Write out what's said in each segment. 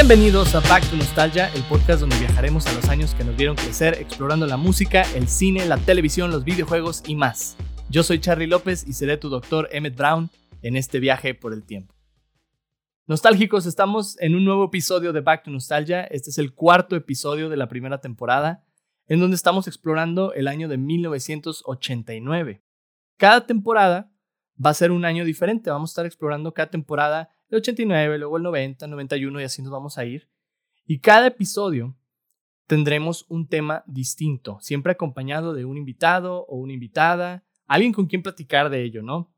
Bienvenidos a Back to Nostalgia, el podcast donde viajaremos a los años que nos vieron crecer explorando la música, el cine, la televisión, los videojuegos y más. Yo soy Charlie López y seré tu doctor Emmett Brown en este viaje por el tiempo. Nostálgicos, estamos en un nuevo episodio de Back to Nostalgia. Este es el cuarto episodio de la primera temporada, en donde estamos explorando el año de 1989. Cada temporada va a ser un año diferente. Vamos a estar explorando cada temporada el 89, luego el 90, 91 y así nos vamos a ir. Y cada episodio tendremos un tema distinto, siempre acompañado de un invitado o una invitada, alguien con quien platicar de ello, ¿no?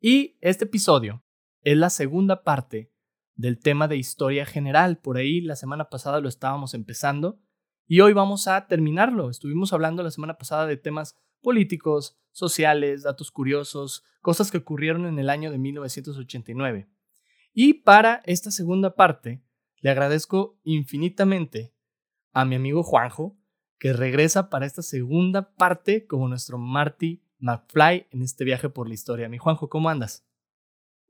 Y este episodio es la segunda parte del tema de historia general. Por ahí la semana pasada lo estábamos empezando y hoy vamos a terminarlo. Estuvimos hablando la semana pasada de temas políticos, sociales, datos curiosos, cosas que ocurrieron en el año de 1989. Y para esta segunda parte, le agradezco infinitamente a mi amigo Juanjo, que regresa para esta segunda parte como nuestro Marty McFly en este viaje por la historia. Mi Juanjo, ¿cómo andas?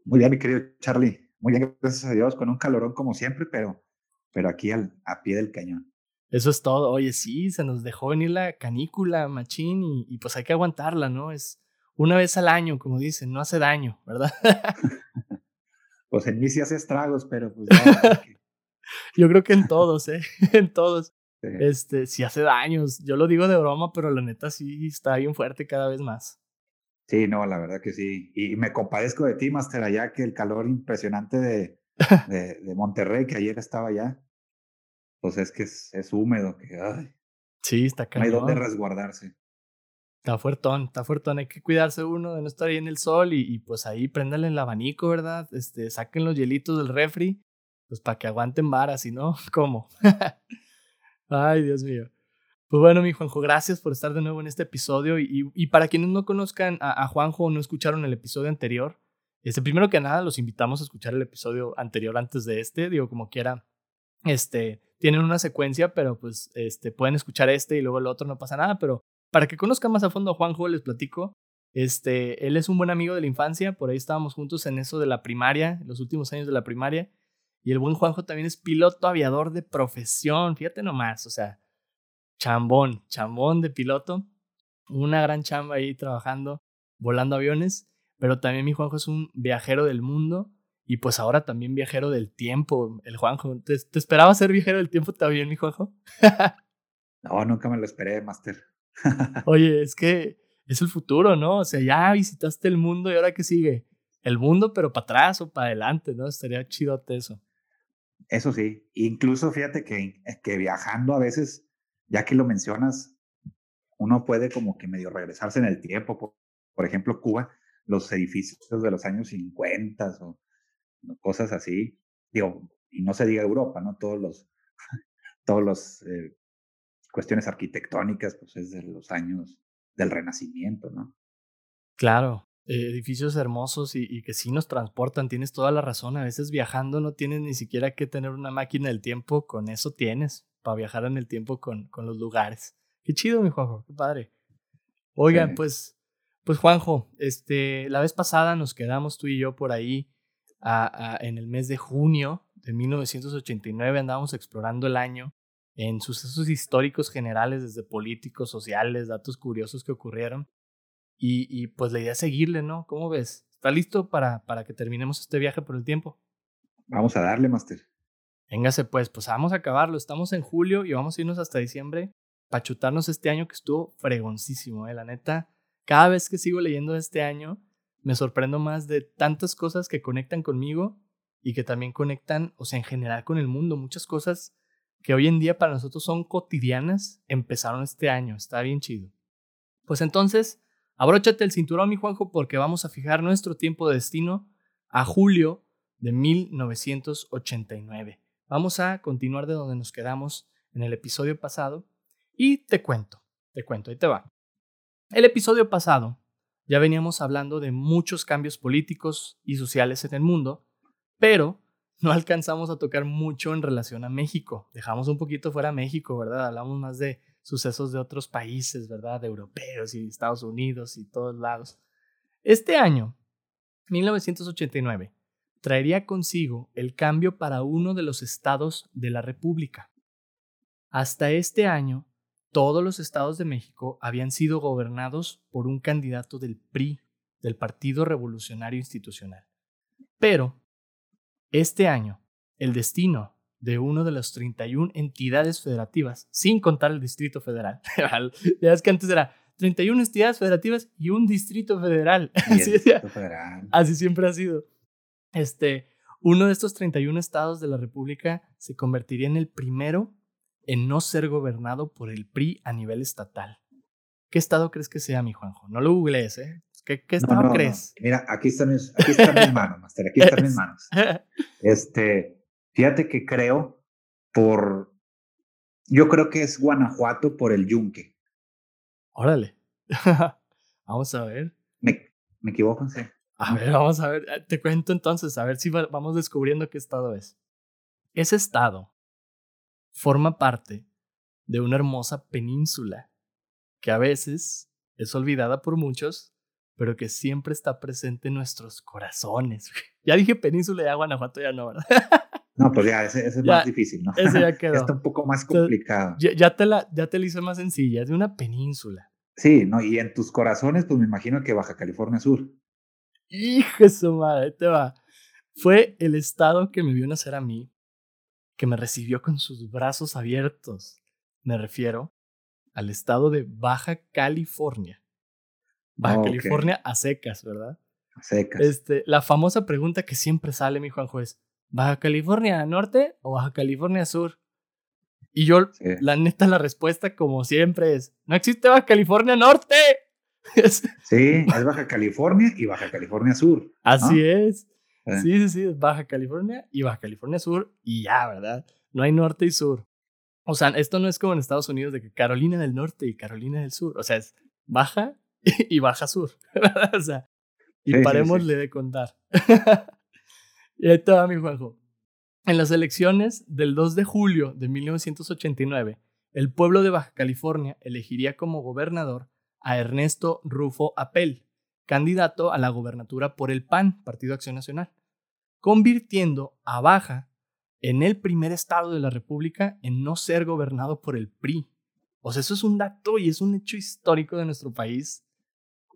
Muy bien, mi querido Charlie. Muy bien, gracias a Dios, con un calorón como siempre, pero, pero aquí al, a pie del cañón. Eso es todo. Oye, sí, se nos dejó venir la canícula, machín, y, y pues hay que aguantarla, ¿no? Es una vez al año, como dicen, no hace daño, ¿verdad? Pues en mí sí hace estragos, pero pues Yo creo que en todos, ¿eh? en todos. Este, sí hace daños. Yo lo digo de broma, pero la neta sí está bien fuerte cada vez más. Sí, no, la verdad que sí. Y me compadezco de ti, Master, allá que el calor impresionante de, de, Monterrey, que ayer estaba allá, pues es que es, es húmedo, que ay, Sí, está cañón. No hay dónde resguardarse. Está fuertón, está fuertón. Hay que cuidarse uno de no estar ahí en el sol y, pues ahí préndale el abanico, ¿verdad? Este, saquen los hielitos del refri, pues para que aguanten varas, si no, ¿cómo? Ay, Dios mío. Pues bueno, mi Juanjo, gracias por estar de nuevo en este episodio. Y, y para quienes no conozcan a, a, Juanjo o no escucharon el episodio anterior, este, primero que nada, los invitamos a escuchar el episodio anterior antes de este. Digo, como quiera, este, tienen una secuencia, pero pues este, pueden escuchar este y luego el otro, no pasa nada. Pero para que conozcan más a fondo a Juanjo, les platico. Este, él es un buen amigo de la infancia, por ahí estábamos juntos en eso de la primaria, los últimos años de la primaria. Y el buen Juanjo también es piloto aviador de profesión, fíjate nomás, o sea, chambón, chambón de piloto. Una gran chamba ahí trabajando, volando aviones. Pero también mi Juanjo es un viajero del mundo y pues ahora también viajero del tiempo, el Juanjo. ¿Te, te esperaba ser viajero del tiempo también, mi Juanjo? no, nunca me lo esperé, Master. Oye, es que es el futuro, ¿no? O sea, ya visitaste el mundo y ahora qué sigue? El mundo, pero para atrás o para adelante, ¿no? Estaría chidote eso. Eso sí, incluso fíjate que, que viajando a veces, ya que lo mencionas, uno puede como que medio regresarse en el tiempo. Por, por ejemplo, Cuba, los edificios de los años 50 o cosas así. Digo, y no se diga Europa, ¿no? Todos los, todos los eh, cuestiones arquitectónicas, pues es de los años del Renacimiento, ¿no? Claro, eh, edificios hermosos y, que sí nos transportan, tienes toda la razón, a veces viajando no tienes ni siquiera que tener una máquina del tiempo, con eso tienes, para viajar en el tiempo con, con los lugares. Qué chido, mi Juanjo, qué padre. Oigan, pues, pues Juanjo, este, la vez pasada nos quedamos tú y yo por ahí en el mes de junio de 1989, andábamos explorando el año en sucesos históricos generales, desde políticos, sociales, datos curiosos que ocurrieron. Y, y, pues la idea es seguirle, ¿no? ¿Cómo ves? ¿Está listo para, para que terminemos este viaje por el tiempo? Vamos a darle, Master. Véngase pues, pues vamos a acabarlo. Estamos en julio y vamos a irnos hasta diciembre para chutarnos este año que estuvo fregoncísimo, ¿eh? La neta, cada vez que sigo leyendo este año, me sorprendo más de tantas cosas que conectan conmigo y que también conectan, o sea, en general con el mundo. Muchas cosas que hoy en día para nosotros son cotidianas, empezaron este año. Está bien chido. Pues entonces, abróchate el cinturón, mi Juanjo, porque vamos a fijar nuestro tiempo de destino a julio de 1989. Vamos a continuar de donde nos quedamos en el episodio pasado y te cuento, te cuento, ahí te va. El episodio pasado ya veníamos hablando de muchos cambios políticos y sociales en el mundo, pero no alcanzamos a tocar mucho en relación a México. Dejamos un poquito fuera México, ¿verdad? Hablamos más de sucesos de otros países, ¿verdad? De europeos y Estados Unidos y todos lados. Este año, 1989, traería consigo el cambio para uno de los estados de la República. Hasta este año, todos los estados de México habían sido gobernados por un candidato del PRI, del Partido Revolucionario Institucional. Pero, este año, el destino de uno de las 31 entidades federativas, sin contar el Distrito Federal, ya es que antes era 31 entidades federativas y un Distrito Federal. Así, federal. así siempre ha sido. Este, uno de estos 31 estados de la República se convertiría en el primero en no ser gobernado por el PRI a nivel estatal. ¿Qué estado crees que sea, mi Juanjo? No lo googlees, ¿eh? ¿Qué, estado crees? Mira, aquí están, mis, aquí están mis manos, Master, aquí están mis manos. Este, fíjate que creo por, yo creo que es Guanajuato por el yunque. Órale. vamos a ver. ¿Me, me equivoco? Sí. A ver, vamos a ver. Eh, te cuento entonces, a ver si vamos descubriendo qué estado es. Ese estado forma parte de una hermosa península que a veces es olvidada por muchos, pero que siempre está presente en nuestros corazones. Ya dije península de Guanajuato, ya no, ¿verdad? No, pues ya, ese, es más difícil, ¿no? Ese ya quedó. Está un poco más complicado. ya, te la, ya te hice más sencilla, es de una península. Sí, ¿no? Y en tus corazones, pues me imagino que Baja California Sur. Hijo de su madre, ahí te va. Fue el estado que me vio nacer a mí que me recibió con sus brazos abiertos. Me refiero al estado de Baja California. Baja California a secas, ¿verdad? A secas. Este, la famosa pregunta que siempre sale, mi Juan Juez, ¿Baja California Norte o Baja California Sur? Y yo, la neta, la respuesta, como siempre, es: No existe Baja California Norte. sí, es Baja California y Baja California Sur. Así es. Eh. Sí, sí, sí, es Baja California y Baja California Sur y ya, ¿verdad? No hay norte y sur. O sea, esto no es como en Estados Unidos de que Carolina del Norte y Carolina del Sur. O sea, es Baja y Baja Sur. o sea, y parémosle de contar. y ahí te va mi Juanjo. En las elecciones del 2 de julio de 1989, el pueblo de Baja California elegiría como gobernador a Ernesto Rufo Apel, candidato a la gobernatura por el PAN, Partido Acción Nacional convirtiendo a Baja en el primer estado de la República en no ser gobernado por el PRI. O sea, eso es un dato y es un hecho histórico de nuestro país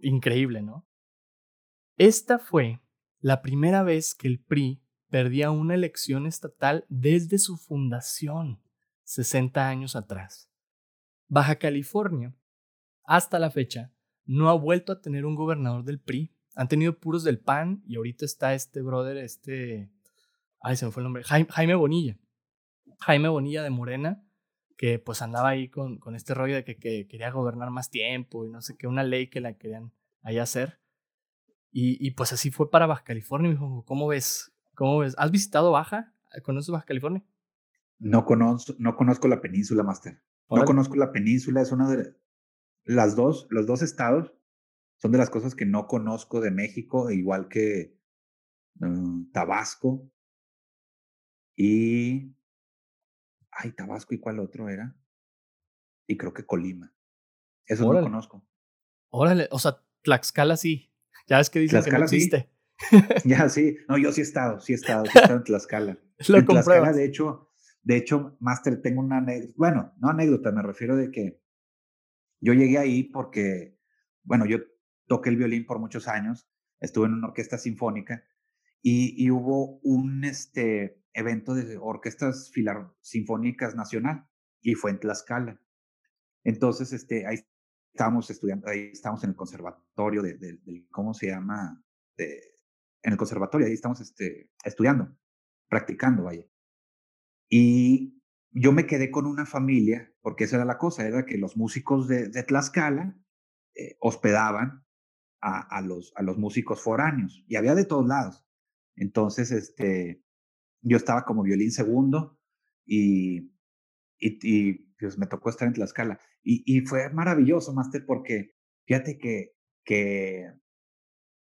increíble, ¿no? Esta fue la primera vez que el PRI perdía una elección estatal desde su fundación, 60 años atrás. Baja California, hasta la fecha, no ha vuelto a tener un gobernador del PRI han tenido puros del PAN y ahorita está este brother, este. Ay, se me fue el nombre. Jaime, Bonilla. Jaime Bonilla de Morena, que pues andaba ahí con, con este rollo de que, quería gobernar más tiempo y no sé qué, una ley que la querían ahí hacer. Y, y pues así fue para Baja California. Me dijo, ¿cómo ves? ¿Cómo ves? ¿Has visitado Baja? ¿Conoces Baja California? No conozco, no conozco la península, Master. No conozco la península, es una de las dos, los dos estados son de las cosas que no conozco de México, igual que mm, Tabasco y... Ay, Tabasco y cuál otro era. Y creo que Colima. Eso no conozco. Órale, o sea, Tlaxcala sí. Ya ves que dicen que no existe. ya, sí. No, yo sí he estado, sí he estado, sí he estado en Tlaxcala. Lo en Tlaxcala, de hecho, de hecho, Master, tengo una anécdota. Bueno, no anécdota, me refiero de que yo llegué ahí porque, bueno, yo toqué el violín por muchos años, estuve en una orquesta sinfónica y, hubo un este, evento de orquestas sinfónicas nacional y fue en Tlaxcala. Entonces, este, ahí estábamos estudiando, ahí estábamos en el conservatorio de, ¿cómo se llama? en el conservatorio, ahí estamos este, estudiando, practicando, vaya. Y yo me quedé con una familia, porque esa era la cosa, era que los músicos de, Tlaxcala eh, hospedaban a, los, a los músicos foráneos y había de todos lados. Entonces, este, yo estaba como violín segundo y, y, pues me tocó estar en Tlaxcala. Y, y fue maravilloso, Master, porque fíjate que, que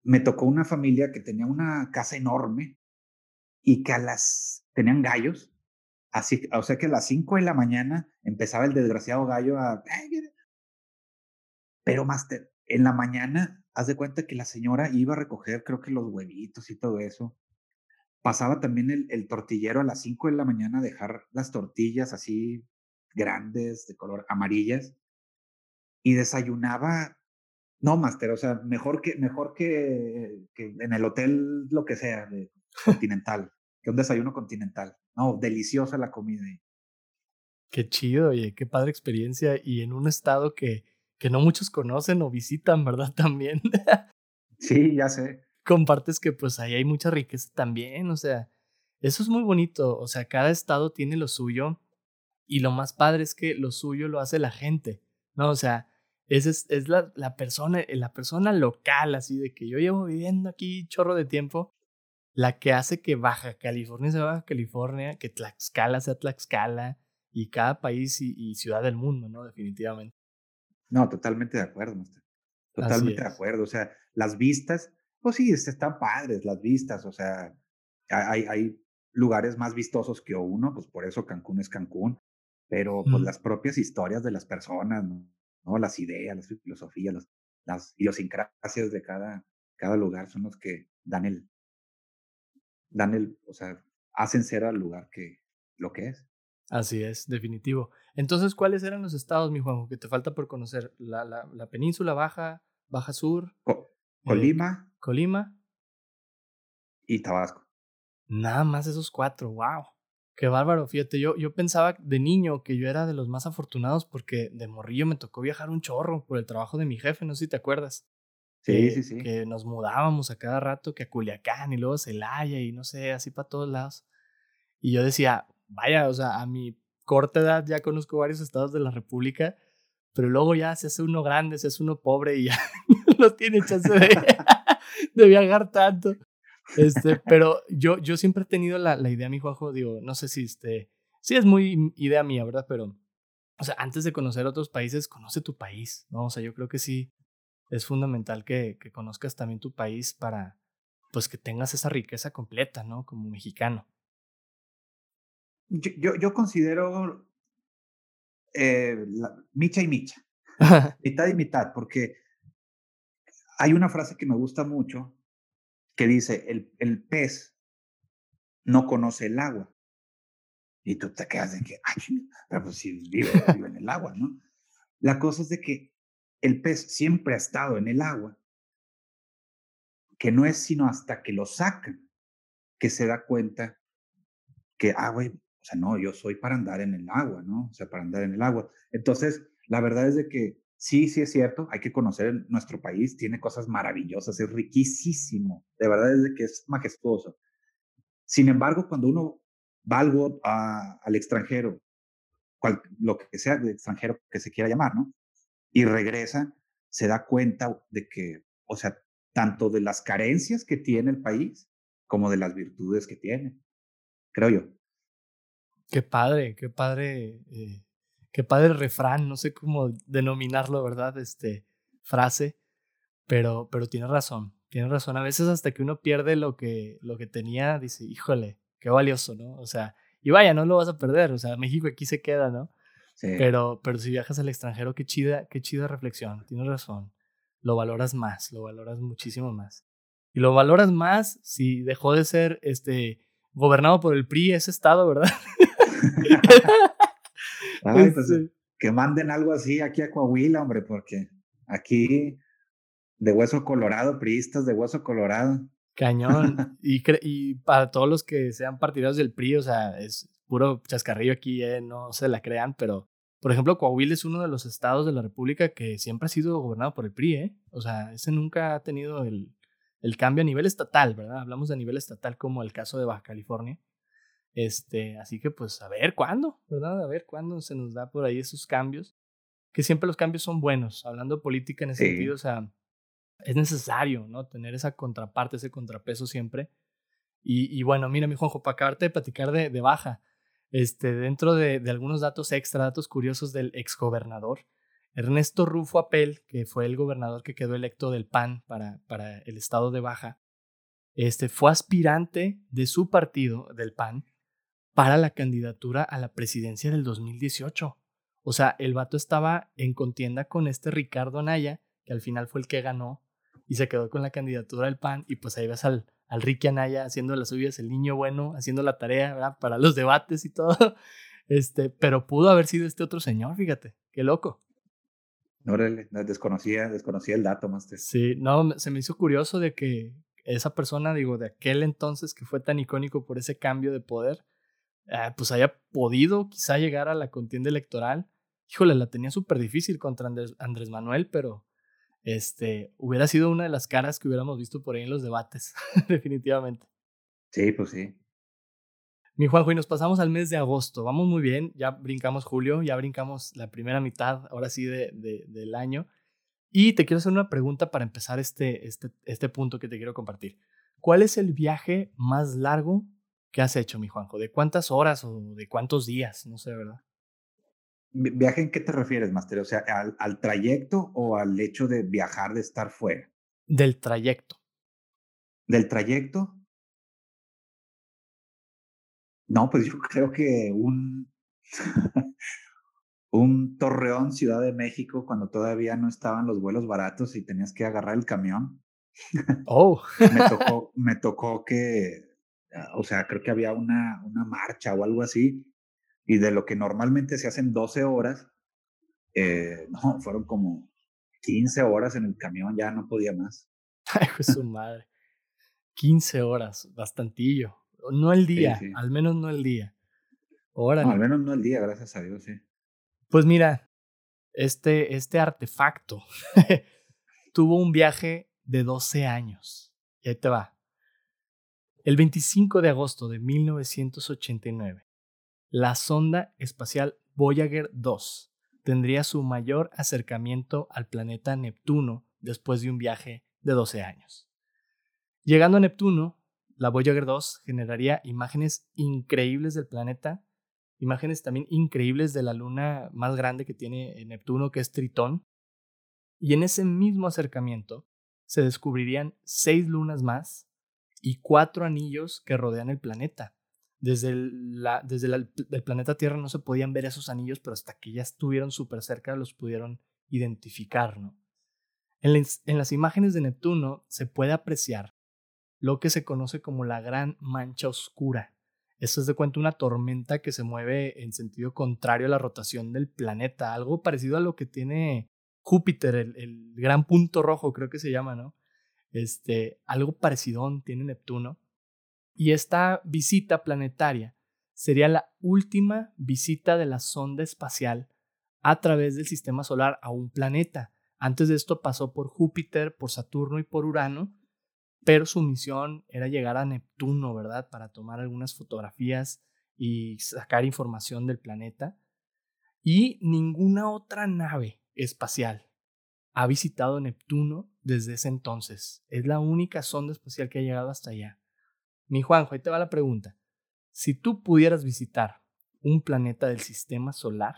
me tocó una familia que tenía una casa enorme y que a las tenían gallos. Así, o sea que a las 5 de la mañana empezaba el desgraciado gallo a... Pero, Master, en la mañana haz de cuenta que la señora iba a recoger, creo que los huevitos y todo eso. Pasaba también el, el tortillero a las 5 de la mañana a dejar las tortillas así grandes, de color amarillas, y desayunaba, no, Master, o sea, mejor que, mejor que, que en el hotel, lo que sea, de continental, que un desayuno continental. No, deliciosa la comida. Qué chido, oye, qué padre experiencia, y en un estado que, que no muchos conocen o visitan, ¿verdad? También. sí, ya sé. Compartes que pues ahí hay mucha riqueza también, o sea, eso es muy bonito, o sea, cada estado tiene lo suyo y lo más padre es que lo suyo lo hace la gente, ¿no? O sea, esa es, es la, la, persona, la persona local, así de que yo llevo viviendo aquí chorro de tiempo, la que hace que Baja California sea Baja California, que Tlaxcala sea Tlaxcala y cada país y, ciudad del mundo, ¿no? Definitivamente. No, totalmente de acuerdo, maestro. Totalmente de acuerdo. O sea, las vistas, pues sí, están padres las vistas, o sea, hay, hay lugares más vistosos que uno, pues por eso Cancún es Cancún pero pues las propias historias de las personas, ¿no? Las ideas, las filosofías, los, las idiosincrasias de cada, cada lugar son los que dan el, dan el, o sea, hacen ser al lugar que lo que es. Así es, definitivo. Entonces, ¿cuáles eran los estados, mi Juanjo, que te falta por conocer? La, la, la península baja, baja sur. Eh, Colima. Colima. Y Tabasco. Nada más esos cuatro, wow. Qué bárbaro, fíjate, yo, yo pensaba de niño que yo era de los más afortunados porque de morrillo me tocó viajar un chorro por el trabajo de mi jefe, no sé si te acuerdas. Sí, sí, sí. Que nos mudábamos a cada rato, que a Culiacán y luego a Celaya y no sé, así para todos lados. Y yo decía, vaya, o sea, a mi corta edad ya conozco varios estados de la República, pero luego ya se hace uno grande, se hace uno pobre y ya no tiene chance de, de viajar tanto. Este, pero yo, yo siempre he tenido la, la idea, mi Juanjo, digo, no sé si este, sí es muy idea mía, ¿verdad? Pero, o sea, antes de conocer otros países, conoce tu país, ¿no? O sea, yo creo que sí es fundamental que, que conozcas también tu país para, pues, que tengas esa riqueza completa, ¿no? Como mexicano. Yo, yo, yo considero eh, micha y micha, mitad y mitad, porque hay una frase que me gusta mucho que dice, el, el pez no conoce el agua. Y tú te quedas de que, ay, pero pues si vive, vive en el agua, ¿no? La cosa es de que el pez siempre ha estado en el agua, que no es sino hasta que lo sacan que se da cuenta que, ah, güey, o sea, no, yo soy para andar en el agua, ¿no? O sea, para andar en el agua. Entonces, la verdad es de que sí, sí es cierto, hay que conocer nuestro país, tiene cosas maravillosas, es riquísimo, de verdad es que es majestuoso. Sin embargo, cuando uno va algo al extranjero, lo que sea de extranjero que se quiera llamar, ¿no? Y regresa, se da cuenta de que, o sea, tanto de las carencias que tiene el país como de las virtudes que tiene, creo yo. Qué padre, qué padre eh, qué padre refrán, no sé cómo denominarlo, ¿verdad? Este, frase, pero, pero tiene razón, tiene razón. A veces hasta que uno pierde lo que, lo que tenía, dice, híjole, qué valioso, ¿no? O sea, y vaya, no lo vas a perder, o sea, México aquí se queda, ¿no? Sí. Pero, pero si viajas al extranjero, qué chida, qué chida reflexión, tienes razón. Lo valoras más, lo valoras muchísimo más. Y lo valoras más si dejó de ser este gobernado por el PRI ese estado, ¿verdad? Ay, pues, que manden algo así aquí a Coahuila, hombre, porque aquí de hueso colorado, priistas de hueso colorado. Cañón. y, y para todos los que sean partidarios del PRI, o sea, es puro chascarrillo aquí, eh, no se la crean, pero por ejemplo, Coahuila es uno de los estados de la República que siempre ha sido gobernado por el PRI, ¿eh? O sea, ese nunca ha tenido el, el cambio a nivel estatal, ¿verdad? Hablamos de nivel estatal como el caso de Baja California. Este, así que pues a ver cuándo, ¿verdad? A ver cuándo se nos da por ahí esos cambios, que siempre los cambios son buenos, hablando de política en ese sentido, o sea, es necesario, ¿no? Tener esa contraparte, ese contrapeso siempre. Y, y bueno, mira, mi Juanjo, para acabarte de platicar de, de baja, este, dentro de, de, algunos datos extra, datos curiosos del exgobernador, Ernesto Rufo Apel, que fue el gobernador que quedó electo del PAN para, para el estado de Baja, este, fue aspirante de su partido, del PAN, para la candidatura a la presidencia del 2018. O sea, el vato estaba en contienda con este Ricardo Naya, que al final fue el que ganó y se quedó con la candidatura del PAN. Y pues ahí ves al, al Ricky Anaya haciendo las suyas, el niño bueno haciendo la tarea, ¿verdad? Para los debates y todo. Este, pero pudo haber sido este otro señor, fíjate, qué loco. Órale, desconocía, desconocía el dato. Sí, no, se me hizo curioso de que esa persona, digo, de aquel entonces que fue tan icónico por ese cambio de poder, eh, pues haya podido quizá llegar a la contienda electoral. Híjole, la tenía súper difícil contra Andrés, Andrés Manuel, pero este, hubiera sido una de las caras que hubiéramos visto por ahí en los debates, definitivamente. Sí, pues sí. Mi Juanjo, y nos pasamos al mes de agosto. Vamos muy bien, ya brincamos julio, ya brincamos la primera mitad, ahora sí, de, del año. Y te quiero hacer una pregunta para empezar este, este, este punto que te quiero compartir. ¿Cuál es el viaje más largo que has hecho, mi Juanjo? ¿De cuántas horas o de cuántos días? No sé, ¿verdad? ¿Viaje en qué te refieres, Master? O sea, ¿al, ¿al, trayecto o al hecho de viajar, de estar fuera? Del trayecto. ¿Del trayecto? No, pues yo creo que un, un Torreón, Ciudad de México, cuando todavía no estaban los vuelos baratos y tenías que agarrar el camión. Oh. me, tocó, me tocó que, o sea, creo que había una, una marcha o algo así y de lo que normalmente se hacen 12 horas, eh, no, fueron como 15 horas en el camión, ya no podía más. Ay, pues su madre. 15 horas, bastantillo. No el día, al menos no el día. Ahora. No, al menos no el día, gracias a Dios, sí. Pues mira, este, este artefacto tuvo un viaje de 12 años. Y ahí te va. El 25 de agosto de 1989, la sonda espacial Voyager 2 tendría su mayor acercamiento al planeta Neptuno después de un viaje de 12 años. Llegando a Neptuno, la Voyager 2 generaría imágenes increíbles del planeta, imágenes también increíbles de la luna más grande que tiene Neptuno, que es Tritón, y en ese mismo acercamiento se descubrirían seis lunas más y cuatro anillos que rodean el planeta, desde, el, la, desde el planeta Tierra no se podían ver esos anillos, pero hasta que ya estuvieron súper cerca los pudieron identificar, ¿no? En, las imágenes de Neptuno se puede apreciar lo que se conoce como la gran mancha oscura. Esto es de cuenta una tormenta que se mueve en sentido contrario a la rotación del planeta, algo parecido a lo que tiene Júpiter, el, el gran punto rojo, creo que se llama, ¿no? Este, algo parecido tiene Neptuno. Y esta visita planetaria sería la última visita de la sonda espacial a través del sistema solar a un planeta. Antes de esto pasó por Júpiter, por Saturno y por Urano, pero su misión era llegar a Neptuno, ¿verdad? Para tomar algunas fotografías y sacar información del planeta. Y ninguna otra nave espacial ha visitado Neptuno desde ese entonces. Es la única sonda espacial que ha llegado hasta allá. Mi Juanjo, ahí te va la pregunta. Si tú pudieras visitar un planeta del sistema solar,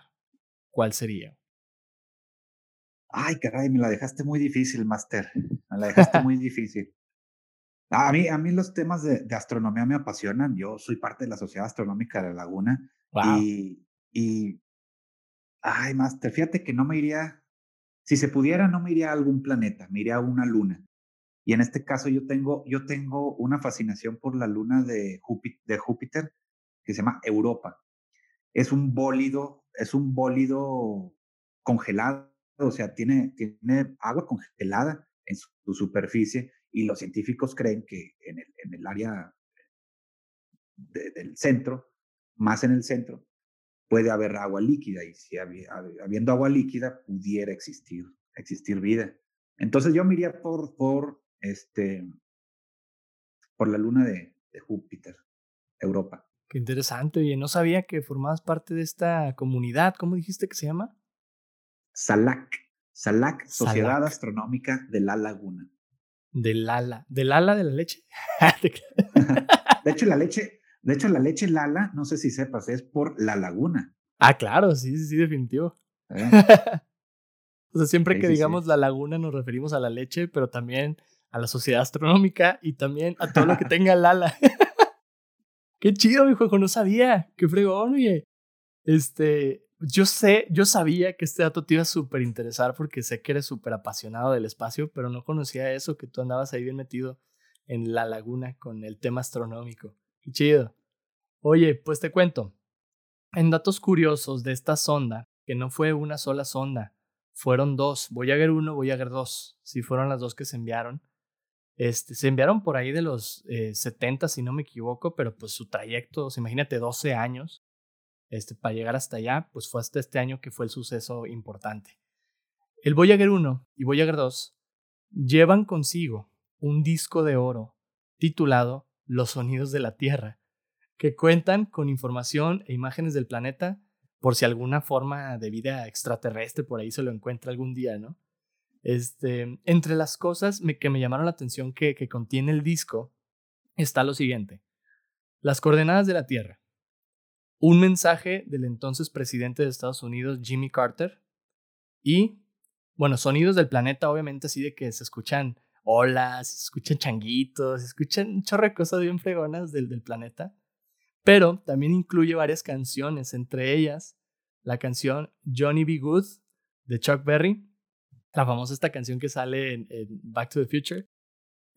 ¿cuál sería? Ay, caray, me la dejaste muy difícil, Master. Me la dejaste muy difícil. A mí, a mí los temas de, astronomía me apasionan. Yo soy parte de la Sociedad Astronómica de la Laguna. Y, y, ay, Master, fíjate que no me iría, si se pudiera, no me iría a algún planeta, me iría a una luna. Y en este caso yo tengo, yo tengo una fascinación por la luna de Júpiter, que se llama Europa. Es un bólido, es un bólido congelado, o sea, tiene, tiene agua congelada en su, superficie y los científicos creen que en el área del centro, más en el centro, puede haber agua líquida y si habiendo agua líquida pudiera existir, existir vida. Entonces yo me iría por, por este, por la luna de, Júpiter, Europa. Qué interesante, oye, no sabía que formabas parte de esta comunidad. ¿Cómo dijiste que se llama? SALAC. SALAC, Sociedad Astronómica de la Laguna. Del ala. ¿Del ala de la leche? de hecho, la leche, de hecho, la leche Lala, no sé si sepas, es por la laguna. Ah, claro, sí, sí, sí, definitivo. ¿Eh? o sea, siempre que digamos la laguna nos referimos a la leche, pero también a la sociedad astronómica y también a todo lo que tenga Lala. Qué chido, mi juego, no sabía. Qué fregón, oye. Este, yo sé, yo sabía que este dato te iba a súper interesar porque sé que eres súper apasionado del espacio, pero no conocía eso, que tú andabas ahí bien metido en la laguna con el tema astronómico. Qué chido. Oye, pues te cuento. En datos curiosos de esta sonda, que no fue una sola sonda, fueron dos, Voyager 1, Voyager 2, sí fueron las dos que se enviaron. Este, se enviaron por ahí de los 70, eh, si no me equivoco, pero pues su trayecto, imagínate 12 años, este, para llegar hasta allá, pues fue hasta este año que fue el suceso importante. El Voyager 1 y Voyager 2 llevan consigo un disco de oro titulado Los sonidos de la Tierra, que cuentan con información e imágenes del planeta por si alguna forma de vida extraterrestre por ahí se lo encuentra algún día, ¿no? Este, entre las cosas que me llamaron la atención que, que contiene el disco está lo siguiente. Las coordenadas de la Tierra. Un mensaje del entonces presidente de Estados Unidos, Jimmy Carter. Y, bueno, sonidos del planeta, obviamente, así de que se escuchan olas, escuchan changuitos, escuchan un chorro de cosas bien fregonas del, del planeta. Pero también incluye varias canciones, entre ellas la canción Johnny B. Good de Chuck Berry, la famosa esta canción que sale en, Back to the Future,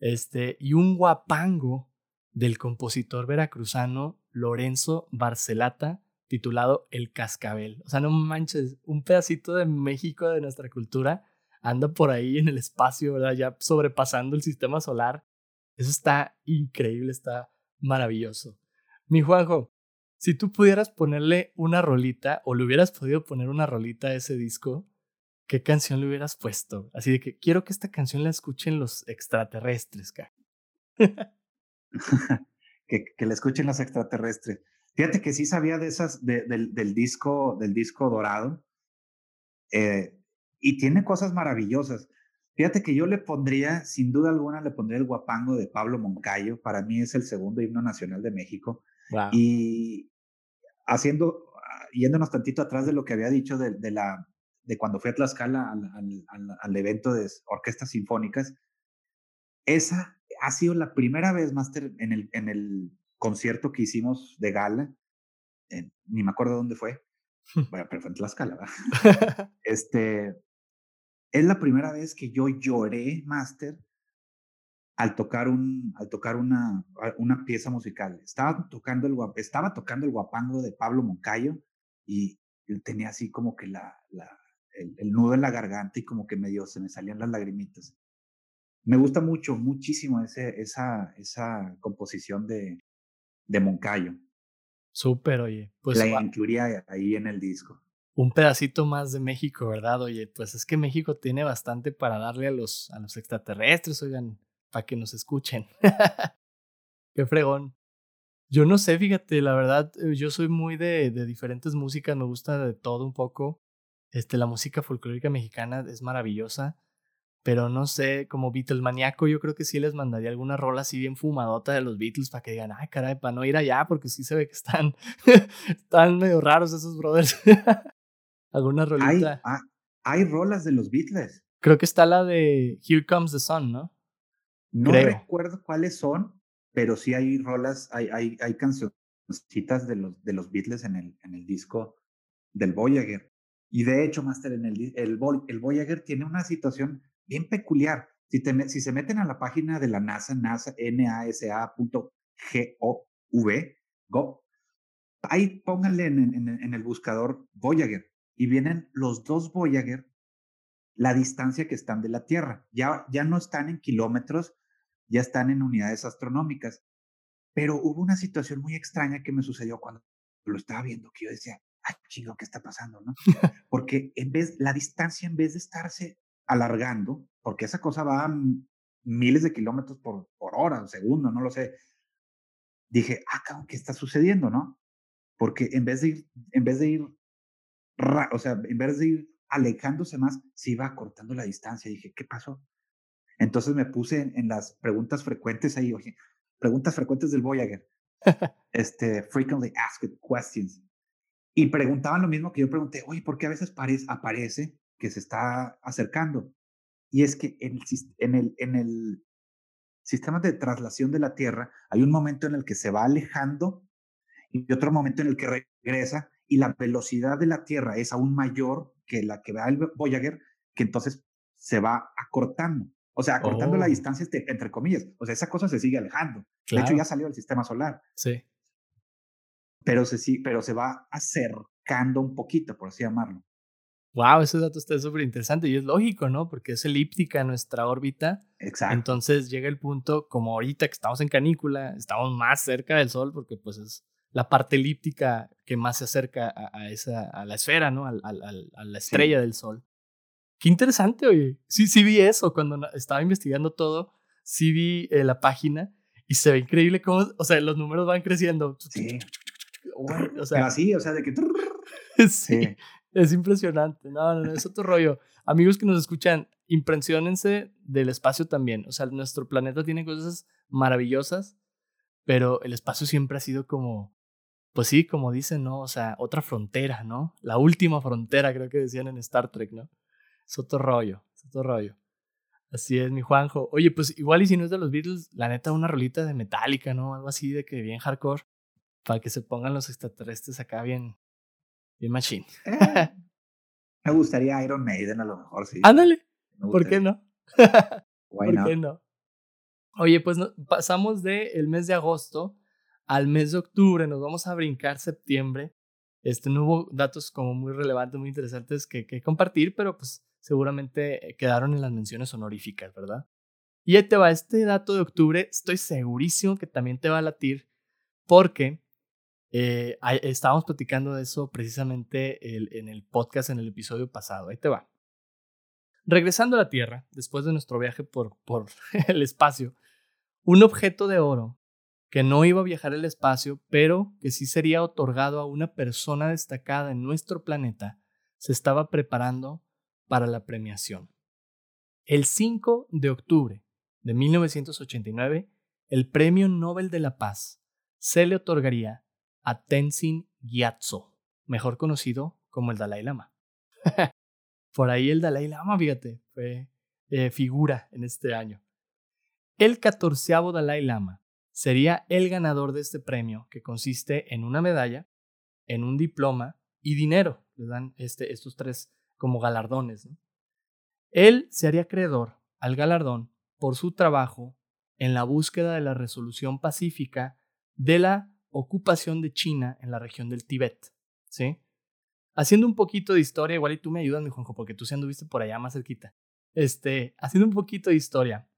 este, y un guapango del compositor veracruzano Lorenzo Barcelata titulado El Cascabel. O sea, no manches, un pedacito de México de nuestra cultura anda por ahí en el espacio, ¿verdad? Ya sobrepasando el sistema solar. Eso está increíble, está maravilloso. Mi Juanjo, si tú pudieras ponerle una rolita o le hubieras podido poner una rolita a ese disco, ¿qué canción le hubieras puesto? Así de que quiero que esta canción la escuchen los extraterrestres, que, que la escuchen los extraterrestres. Fíjate que sí sabía de esas, del, del, disco, del disco dorado. Eh, y tiene cosas maravillosas. Fíjate que yo le pondría, sin duda alguna, le pondría el guapango de Pablo Moncayo. Para mí es el segundo himno nacional de México. Y haciendo, yéndonos tantito atrás de lo que había dicho de, de la, de cuando fui a Tlaxcala al, al, al, evento de orquestas sinfónicas, esa ha sido la primera vez, Master, en el, en el concierto que hicimos de gala, ni me acuerdo dónde fue, bueno, pero fue en Tlaxcala, ¿verdad? este, es la primera vez que yo lloré, Master, al tocar, un, al tocar una, una pieza musical. Estaba tocando, el, estaba tocando el guapango de Pablo Moncayo y tenía así como que la, la el, nudo en la garganta y como que medio se me salían las lagrimitas. Me gusta mucho, muchísimo ese, esa, esa composición de, de Moncayo. Súper, oye. Pues la incluiría ahí en el disco. Un pedacito más de México, ¿verdad? Oye, pues es que México tiene bastante para darle a los, a los extraterrestres, oigan para que nos escuchen. Qué fregón. Yo no sé, fíjate, la verdad, eh, yo soy muy de, diferentes músicas, me gusta de todo un poco. Este, la música folclórica mexicana es maravillosa, pero no sé, como Beatles maníaco, yo creo que sí les mandaría alguna rola así bien fumadota de los Beatles para que digan, ay, caray, para no ir allá, porque sí se ve que están, están medio raros esos brothers. alguna rolita. Hay, ah, hay rolas de los Beatles. Creo que está la de Here Comes the Sun, ¿no? No recuerdo cuáles son, pero sí hay rolas, hay, hay, hay cancioncitas de los, de los Beatles en el, en el disco del Voyager. Y de hecho, Master, en el, el, el Voyager tiene una situación bien peculiar. Si, si se meten a la página de la NASA, NASA, nasa.gov, gov, ahí pónganle en, en, en, el buscador Voyager y vienen los dos Voyager, la distancia que están de la Tierra. Ya, ya no están en kilómetros, ya están en unidades astronómicas. Pero hubo una situación muy extraña que me sucedió cuando lo estaba viendo, que yo decía, ay, chingo, ¿qué está pasando? ¿no? Porque en vez, la distancia, en vez de estarse alargando, porque esa cosa va a miles de kilómetros por, por hora, un segundo, no lo sé, dije, ah, ¿qué está sucediendo, no? Porque en vez de ir, en vez de ir, o sea, en vez de ir alejándose más, se iba cortando la distancia. Dije, ¿qué pasó? Entonces me puse en, las preguntas frecuentes ahí, oye, preguntas frecuentes del Voyager, este, frequently asked questions. Y preguntaban lo mismo que yo pregunté, oye, ¿por qué a veces aparece que se está acercando? Y es que en el, en, el, en el sistema de traslación de la Tierra hay un momento en el que se va alejando y otro momento en el que regresa y la velocidad de la Tierra es aún mayor que la que va el Voyager, que entonces se va acortando. O sea, cortando la Oh. distancia este, entre comillas. O sea, esa cosa se sigue alejando. De Claro. hecho, ya salió del sistema solar, Sí. pero se, sí- pero se va acercando un poquito, por así llamarlo. Wow, ese dato está súper interesante y es lógico, ¿no? Porque es elíptica nuestra órbita. Exacto. Entonces llega el punto, como ahorita que estamos en canícula, estamos más cerca del Sol porque pues es la parte elíptica que más se acerca a, a esa, a la esfera, ¿no? Al- al- a la estrella del Sol. Qué interesante, oye. Sí, sí vi eso cuando estaba investigando todo. Sí vi eh, la página y se ve increíble cómo, o sea, los números van creciendo. Sí. O Pero sea, así, o sea, de que... sí. Sí. Es impresionante. No, no, no, es otro rollo. Amigos que nos escuchan, impresionense del espacio también. O sea, nuestro planeta tiene cosas maravillosas, pero el espacio siempre ha sido como, pues sí, como dicen, ¿no? O sea, otra frontera, ¿no? La última frontera, creo que decían en Star Trek, ¿no? Es otro rollo, es otro rollo. Así es, mi Juanjo. Oye, pues igual y si no es de los Beatles, la neta, una rolita de Metallica, ¿no? Algo así de que bien hardcore, para que se pongan los extraterrestres acá bien, bien machine. Eh, me gustaría Iron Maiden a lo mejor, sí. Ándale, ¿por qué no? ¿Por qué no? Oye, pues no- pasamos del mes de agosto al mes de octubre, nos vamos a brincar septiembre. Este, no hubo datos como muy relevantes, muy interesantes que, que compartir, pero pues seguramente eh, quedaron en las menciones honoríficas, ¿verdad? Y ahí te va, este dato de octubre, estoy segurísimo que también te va a latir, porque eh, estábamos platicando de eso precisamente en el podcast, en el episodio pasado. Ahí te va. Regresando a la Tierra, después de nuestro viaje por, por el espacio, un objeto de oro que no iba a viajar al espacio, pero que sí sería otorgado a una persona destacada en nuestro planeta, se estaba preparando para la premiación. El 5 de octubre de 1989, el Premio Nobel de la Paz se le otorgaría a Tenzin Gyatso, mejor conocido como el Dalai Lama. Por ahí el Dalai Lama, fíjate, fue eh, figura en este año. El catorceavo Dalai Lama sería el ganador de este premio, que consiste en una medalla, en un diploma y dinero. Le dan este, estos tres como galardones. Él se haría acreedor al galardón por su trabajo en la búsqueda de la resolución pacífica de la ocupación de China en la región del Tíbet. ¿sí? Haciendo un poquito de historia, igual y tú me ayudas, mi Juanjo, porque tú sí anduviste por allá más cerquita. Este, haciendo un poquito de historia,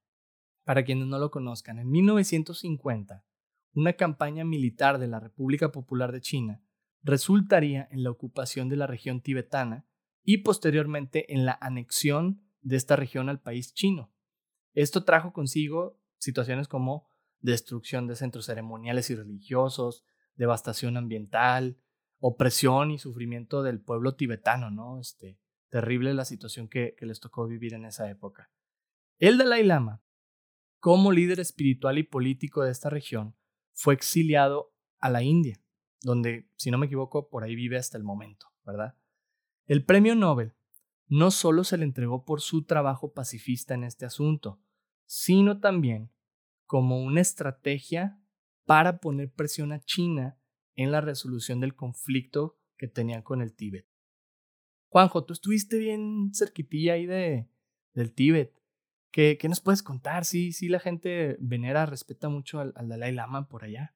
para quienes no lo conozcan, en 1950, una campaña militar de la República Popular de China resultaría en la ocupación de la región tibetana y posteriormente en la anexión de esta región al país chino. Esto trajo consigo situaciones como destrucción de centros ceremoniales y religiosos, devastación ambiental, opresión y sufrimiento del pueblo tibetano, ¿no? Este, terrible la situación que, que les tocó vivir en esa época. El Dalai Lama, como líder espiritual y político de esta región, fue exiliado a la India, donde, si no me equivoco, por ahí vive hasta el momento, ¿verdad? El premio Nobel no solo se le entregó por su trabajo pacifista en este asunto, sino también como una estrategia para poner presión a China en la resolución del conflicto que tenían con el Tíbet. Juanjo, tú estuviste bien cerquitilla ahí de, del Tíbet. ¿Qué, ¿Qué, nos puedes contar? Sí, sí, la gente venera, respeta mucho al, al Dalai Lama por allá.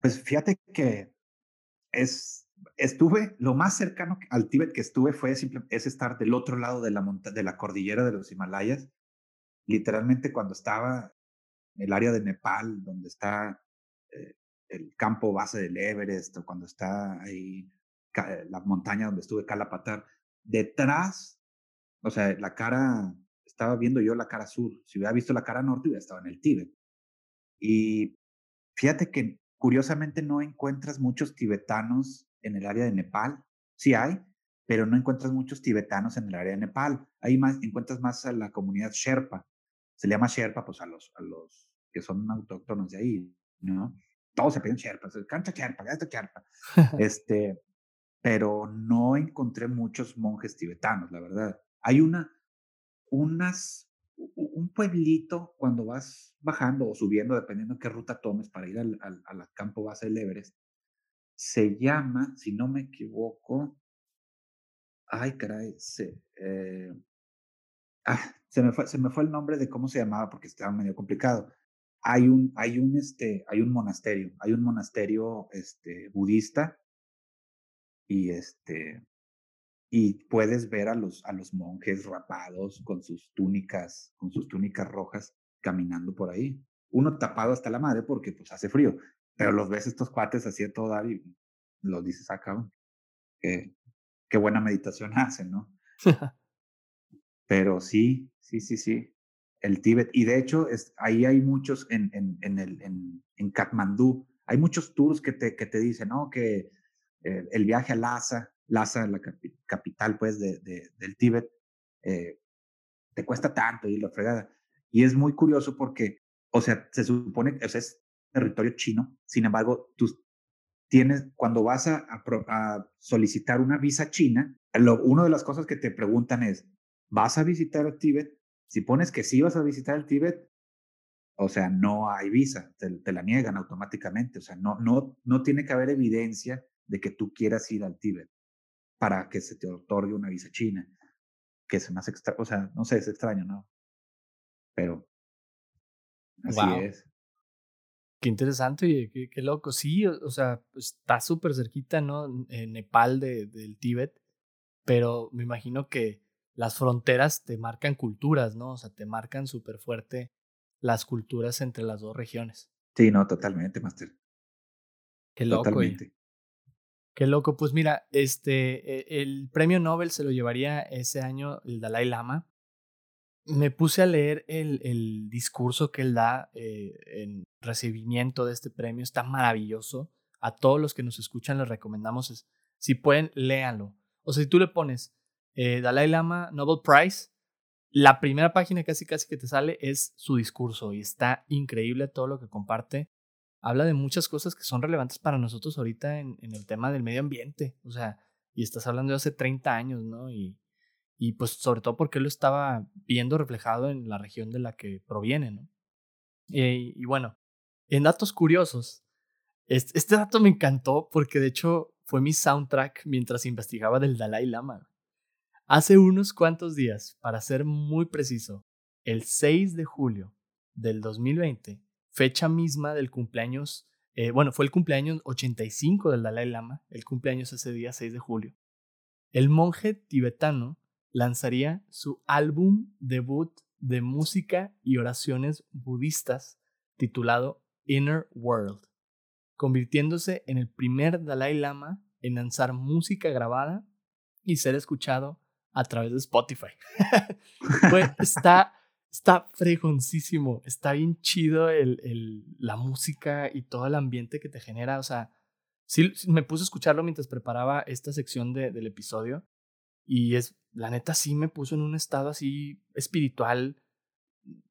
Pues fíjate que es, estuve, lo más cercano al Tíbet que estuve fue simple, es estar del otro lado de la, monta de la cordillera de los Himalayas. Literalmente cuando estaba el área de Nepal, donde está eh, el campo base del Everest, o cuando está ahí la montaña donde estuve, Kalapatar, detrás, o sea, la cara, estaba viendo yo la cara sur. Si hubiera visto la cara norte, hubiera estado en el Tíbet. Y fíjate que curiosamente no encuentras muchos tibetanos en el área de Nepal. Sí hay, pero no encuentras muchos tibetanos en el área de Nepal. Ahí más, encuentras más a la comunidad Sherpa. Se le llama Sherpa pues a los, a los que son autóctonos de ahí, ¿no? Todos se piden Sherpa, cancha Sherpa, esto Sherpa. este, pero no encontré muchos monjes tibetanos, la verdad. Hay una, unas, un pueblito cuando vas bajando o subiendo, dependiendo de qué ruta tomes para ir al, al, al campo base del Everest, se llama, si no me equivoco, ay caray, se, eh, ah, se me fue, se me fue el nombre de cómo se llamaba porque estaba medio complicado. Hay un, hay un, este, hay un monasterio, hay un monasterio, este, budista y este, y puedes ver a los, a los monjes rapados con sus túnicas, con sus túnicas rojas caminando por ahí. Uno tapado hasta la madre porque pues hace frío, pero los ves estos cuates así a todo dar y los dices, ah, qué, qué buena meditación hacen, ¿no? pero sí, sí, sí, sí, el Tíbet. Y de hecho, es, ahí hay muchos en, en, en, el, en, en Katmandú, hay muchos tours que te, que te dicen, ¿no? Que eh, el viaje a Lhasa, Lhasa, la capital, pues, de, de, del Tíbet, eh, te cuesta tanto y la fregada. Y es muy curioso porque, o sea, se supone que es territorio chino, sin embargo, tú tienes, cuando vas a, solicitar una visa china, lo, una de las cosas que te preguntan es, ¿vas a visitar el Tíbet? Si pones que sí vas a visitar el Tíbet, o sea, no hay visa, te, la niegan automáticamente. O sea, no, no, no tiene que haber evidencia de que tú quieras ir al Tíbet para que se te otorgue una visa china. Que se más extra, o sea, no sé, es extraño, ¿no? Pero así es. Qué interesante y qué, qué, loco. Sí, o, sea, está súper cerquita, ¿no? En Nepal de, del Tíbet, pero me imagino que las fronteras te marcan culturas, ¿no? O sea, te marcan súper fuerte las culturas entre las dos regiones. Sí, no, totalmente, Master. Qué loco. Totalmente. Qué loco. Pues mira, este, e, el premio Nobel se lo llevaría ese año el Dalai Lama. Me puse a leer el, el discurso que él da eh, en recibimiento de este premio. Está maravilloso. A todos los que nos escuchan les recomendamos, si pueden, léanlo. O sea, si tú le pones eh, Dalai Lama Nobel Prize, la primera página casi casi que te sale es su discurso y está increíble todo lo que comparte. Habla de muchas cosas que son relevantes para nosotros ahorita en, el tema del medio ambiente. O sea, y estás hablando de hace 30 años, ¿no? Y, y pues sobre todo porque lo estaba viendo reflejado en la región de la que proviene, ¿no? Y, y bueno, en datos curiosos, este, este dato me encantó porque de hecho fue mi soundtrack mientras investigaba del Dalai Lama. Hace unos cuantos días, para ser muy preciso, el 6 de julio del 2020, fecha misma del cumpleaños, eh, bueno, fue el cumpleaños 85 del Dalai Lama, el cumpleaños ese día 6 de julio, el monje tibetano lanzaría su álbum debut de música y oraciones budistas titulado Inner World, convirtiéndose en el primer Dalai Lama en lanzar música grabada y ser escuchado a través de Spotify. está, está fregoncísimo, está bien chido el, el, la música y todo el ambiente que te genera. O sea, sí, me puse a escucharlo mientras preparaba esta sección de, del episodio y es, la neta sí me puso en un estado así espiritual,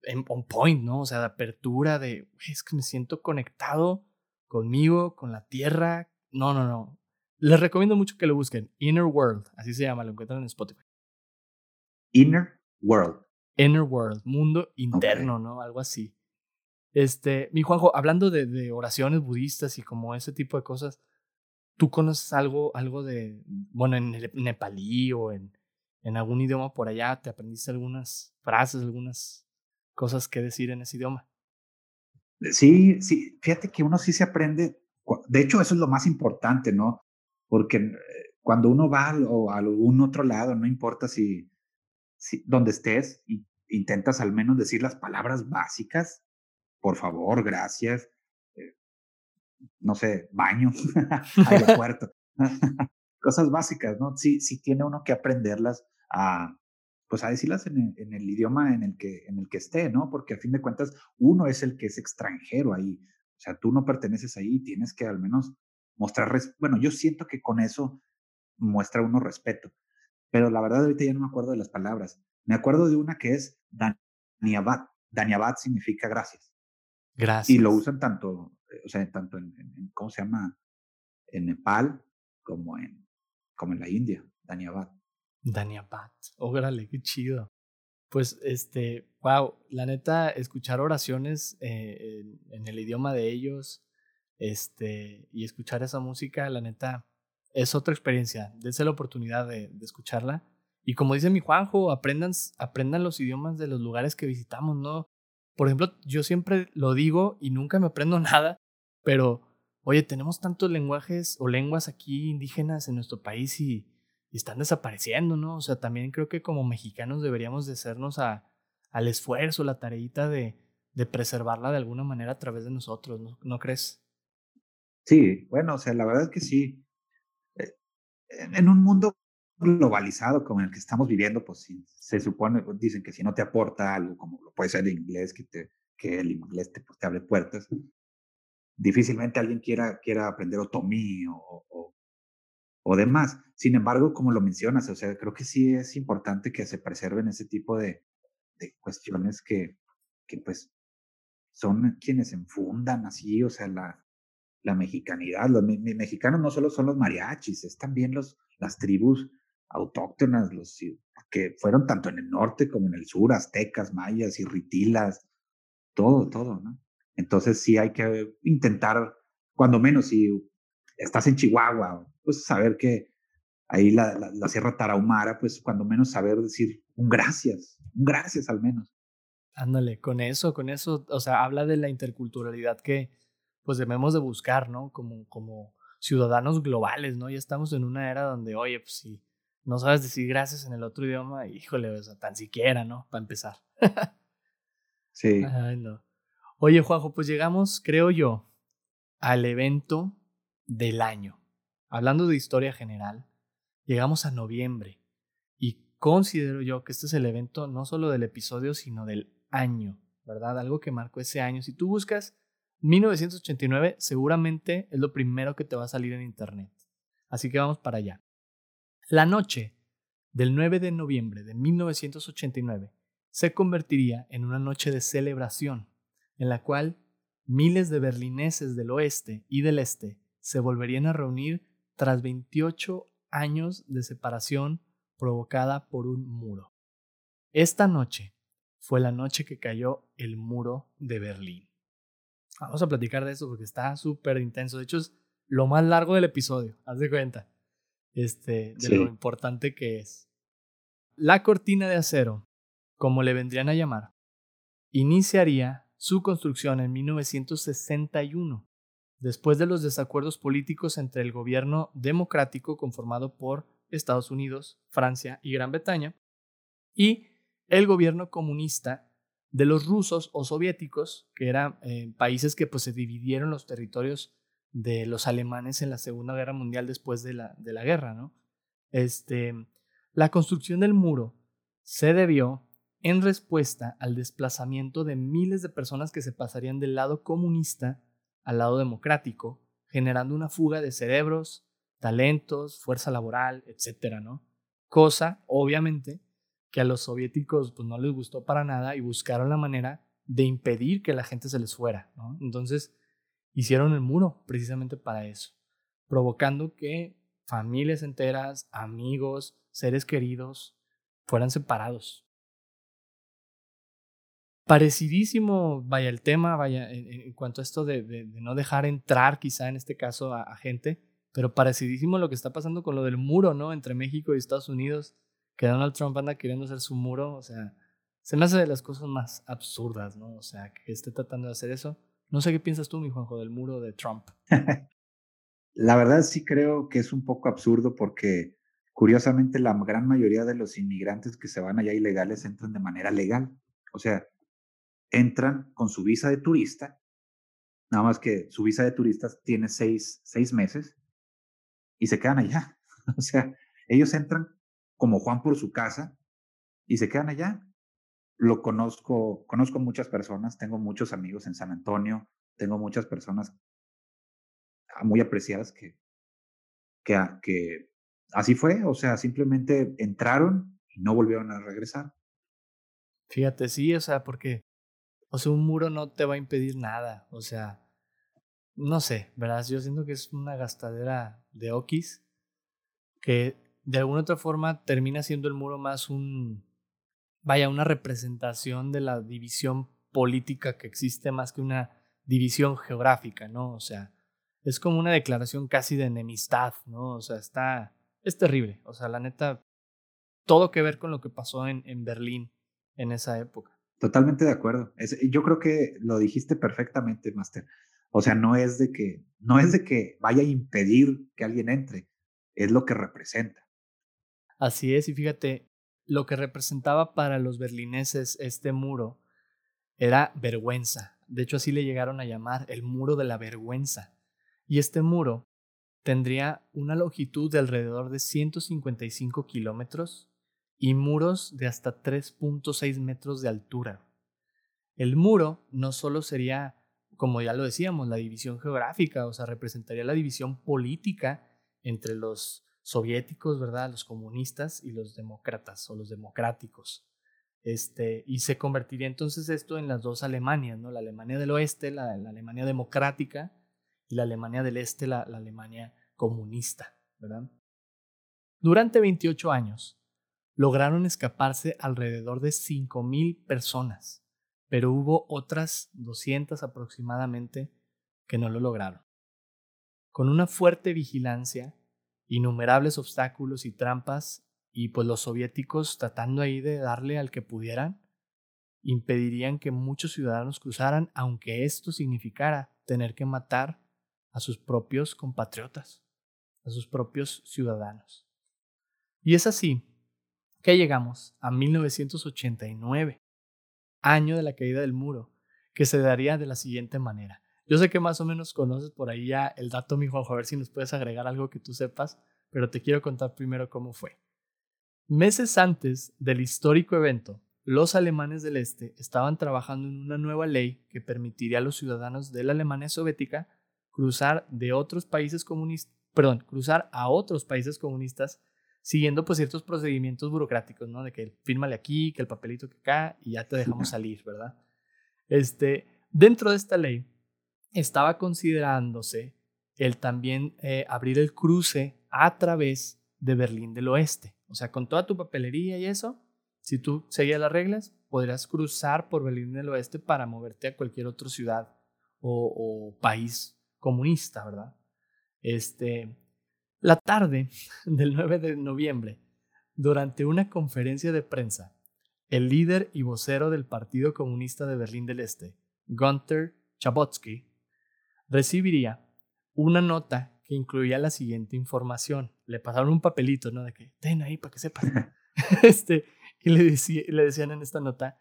en on point, ¿no? O sea, de apertura, de, es que me siento conectado conmigo, con la tierra. No, no, no. Les recomiendo mucho que lo busquen. Inner World, así se llama, lo encuentran en Spotify. Inner World. Inner World, mundo interno, ¿no? Algo así. Este, mi Juanjo, hablando de, de, oraciones budistas y como ese tipo de cosas, ¿tú conoces algo, algo de, bueno, en nepalí o en, en algún idioma por allá? ¿Te aprendiste algunas frases, algunas cosas que decir en ese idioma? Sí, sí, fíjate que uno sí se aprende, de hecho eso es lo más importante, ¿no? Porque eh, cuando uno va a, a algún otro lado, no importa si, donde estés, y intentas al menos decir las palabras básicas, por favor, gracias, eh, no sé, baño, aeropuerto, cosas básicas, ¿no? Sí, sí tiene uno que aprenderlas a, pues a decirlas en el, idioma en el, que, en el que esté, ¿no? Porque a fin de cuentas uno es el que es extranjero ahí, o sea, tú no perteneces ahí, tienes que al menos mostrar, bueno, yo siento que con eso muestra uno respeto pero la verdad ahorita ya no me acuerdo de las palabras. Me acuerdo de una que es Daniabat. Daniabat significa gracias. Gracias. Y lo usan tanto, eh, o sea, tanto en, ¿cómo se llama? En Nepal como en, como en la India, Daniabat. Daniabat. Órale, qué chido. Pues, este, wow, la neta, escuchar oraciones eh, en, el idioma de ellos, este, y escuchar esa música, la neta, es otra experiencia. Dense la oportunidad de, escucharla. Y como dice mi Juanjo, aprendan, aprendan los idiomas de los lugares que visitamos, ¿no? Por ejemplo, yo siempre lo digo y nunca me aprendo nada, pero, oye, tenemos tantos lenguajes o lenguas aquí indígenas en nuestro país y, están desapareciendo, ¿no? O sea, también creo que como mexicanos deberíamos de hacernos a, al esfuerzo, la tareita de, de preservarla de alguna manera a través de nosotros, ¿no, ¿No crees? Sí, bueno, o sea, la verdad es que sí. En un mundo globalizado como el que estamos viviendo, pues se supone, pues, dicen que si no te aporta algo, como lo puede ser el inglés, que, te, que el inglés te, pues, te abre puertas, difícilmente alguien quiera, quiera aprender otomí o, o, o, demás. Sin embargo, como lo mencionas, o sea, creo que sí es importante que se preserven ese tipo de, de cuestiones que, que pues son quienes enfundan así, o sea, la, la mexicanidad. Los mexicanos no solo son los mariachis, es también los, las tribus autóctonas, los que fueron tanto en el norte como en el sur, aztecas, mayas, y ritilas, todo, todo, ¿no? Entonces sí hay que intentar, cuando menos si estás en Chihuahua, pues saber que ahí la, la, Sierra Tarahumara, pues cuando menos saber decir un gracias, un gracias al menos. Ándale, con eso, con eso, o sea, habla de la interculturalidad que pues debemos de buscar, ¿no? Como, como ciudadanos globales, ¿no? Ya estamos en una era donde, oye, pues sí no sabes decir gracias en el otro idioma, híjole, o sea, tan siquiera, ¿no? Para empezar. sí. Ay, no. Oye, Juanjo, pues llegamos, creo yo, al evento del año. Hablando de historia general, llegamos a noviembre y considero yo que este es el evento no solo del episodio, sino del año, ¿verdad? Algo que marcó ese año. Si tú buscas 1989, seguramente es lo primero que te va a salir en internet. Así que vamos para allá. La noche del 9 de noviembre de 1989 se convertiría en una noche de celebración, en la cual miles de berlineses del oeste y del este se volverían a reunir tras 28 años de separación provocada por un muro. Esta noche fue la noche que cayó el muro de Berlín. Vamos a platicar de eso porque está súper intenso. De hecho, es lo más largo del episodio, haz de cuenta este, de lo importante que es. La cortina de acero, como le vendrían a llamar, iniciaría su construcción en 1961, después de los desacuerdos políticos entre el gobierno democrático conformado por Estados Unidos, Francia y Gran Bretaña, y el gobierno comunista de los rusos o soviéticos, que eran eh, países que pues, se dividieron los territorios de los alemanes en la Segunda Guerra Mundial después de la, de la guerra, ¿no? Este, la construcción del muro se debió en respuesta al desplazamiento de miles de personas que se pasarían del lado comunista al lado democrático, generando una fuga de cerebros, talentos, fuerza laboral, etcétera, ¿no? Cosa, obviamente, que a los soviéticos pues, no les gustó para nada y buscaron la manera de impedir que la gente se les fuera. Entonces, hicieron el muro precisamente para eso, provocando que familias enteras, amigos, seres queridos fueran separados. Parecidísimo, vaya el tema, vaya, en, cuanto a esto de, no dejar entrar quizá en este caso a, gente, pero parecidísimo lo que está pasando con lo del muro, ¿no? Entre México y Estados Unidos, que Donald Trump anda queriendo hacer su muro, o sea, se me hace de las cosas más absurdas, ¿no? O sea, que esté tratando de hacer eso. No sé qué piensas tú, mi Juanjo, del muro de Trump. la verdad sí creo que es un poco absurdo porque curiosamente la gran mayoría de los inmigrantes que se van allá ilegales entran de manera legal. O sea, entran con su visa de turista, nada más que su visa de turista tiene seis, seis meses y se quedan allá. o sea, ellos entran como Juan por su casa y se quedan allá lo conozco, conozco muchas personas, tengo muchos amigos en San Antonio, tengo muchas personas ah, muy apreciadas que, que, que así fue, o sea, simplemente entraron y no volvieron a regresar. Fíjate, sí, o sea, porque, o sea, un muro no te va a impedir nada, o sea, no sé, ¿verdad? Yo siento que es una gastadera de okis que de alguna otra forma termina siendo el muro más un, vaya, una representación de la división política que existe más que una división geográfica, ¿no? O sea, es como una declaración casi de enemistad, ¿no? O sea, está, es terrible, o sea, la neta, todo que ver con lo que pasó en, en Berlín en esa época. Totalmente de acuerdo. yo creo que lo dijiste perfectamente, Master. O sea, no es de que, no es de que vaya a impedir que alguien entre, es lo que representa. Así es, y fíjate, lo que representaba para los berlineses este muro era vergüenza. De hecho, así le llegaron a llamar el muro de la vergüenza. Y este muro tendría una longitud de alrededor de 155 kilómetros y muros de hasta 3.6 metros de altura. El muro no solo sería, como ya lo decíamos, la división geográfica, o sea, representaría la división política entre los soviéticos, ¿verdad? Los comunistas y los demócratas o los democráticos. Este, y se convertiría entonces esto en las dos Alemanias, ¿no? La Alemania del Oeste, la, Alemania democrática, y la Alemania del Este, la, la Alemania comunista, ¿verdad? Durante 28 años, lograron escaparse alrededor de 5.000 personas, pero hubo otras 200 aproximadamente que no lo lograron. Con una fuerte vigilancia, innumerables obstáculos y trampas, y pues los soviéticos tratando ahí de darle al que pudieran, impedirían que muchos ciudadanos cruzaran, aunque esto significara tener que matar a sus propios compatriotas, a sus propios ciudadanos. Y es así que llegamos a 1989, año de la caída del muro, que se daría de la siguiente manera. Yo sé que más o menos conoces por ahí ya el dato, mi Juanjo, a ver si nos puedes agregar algo que tú sepas, pero te quiero contar primero cómo fue. Meses antes del histórico evento, los alemanes del Este estaban trabajando en una nueva ley que permitiría a los ciudadanos de la Alemania soviética cruzar de otros países comunistas, perdón, cruzar a otros países comunistas siguiendo pues ciertos procedimientos burocráticos, ¿no? De que fírmale aquí, que el papelito que acá y ya te dejamos salir, ¿verdad? Este, dentro de esta ley estaba considerándose el también eh, abrir el cruce a través de Berlín del Oeste. O sea, con toda tu papelería y eso, si tú seguías las reglas, podrías cruzar por Berlín del Oeste para moverte a cualquier otra ciudad o, país comunista, ¿verdad? Este, la tarde del 9 de noviembre, durante una conferencia de prensa, el líder y vocero del Partido Comunista de Berlín del Este, Gunther Chabotsky, recibiría una nota que incluía la siguiente información. Le pasaron un papelito, ¿no? De que, ten ahí para que sepas. este, y le, le decían en esta nota,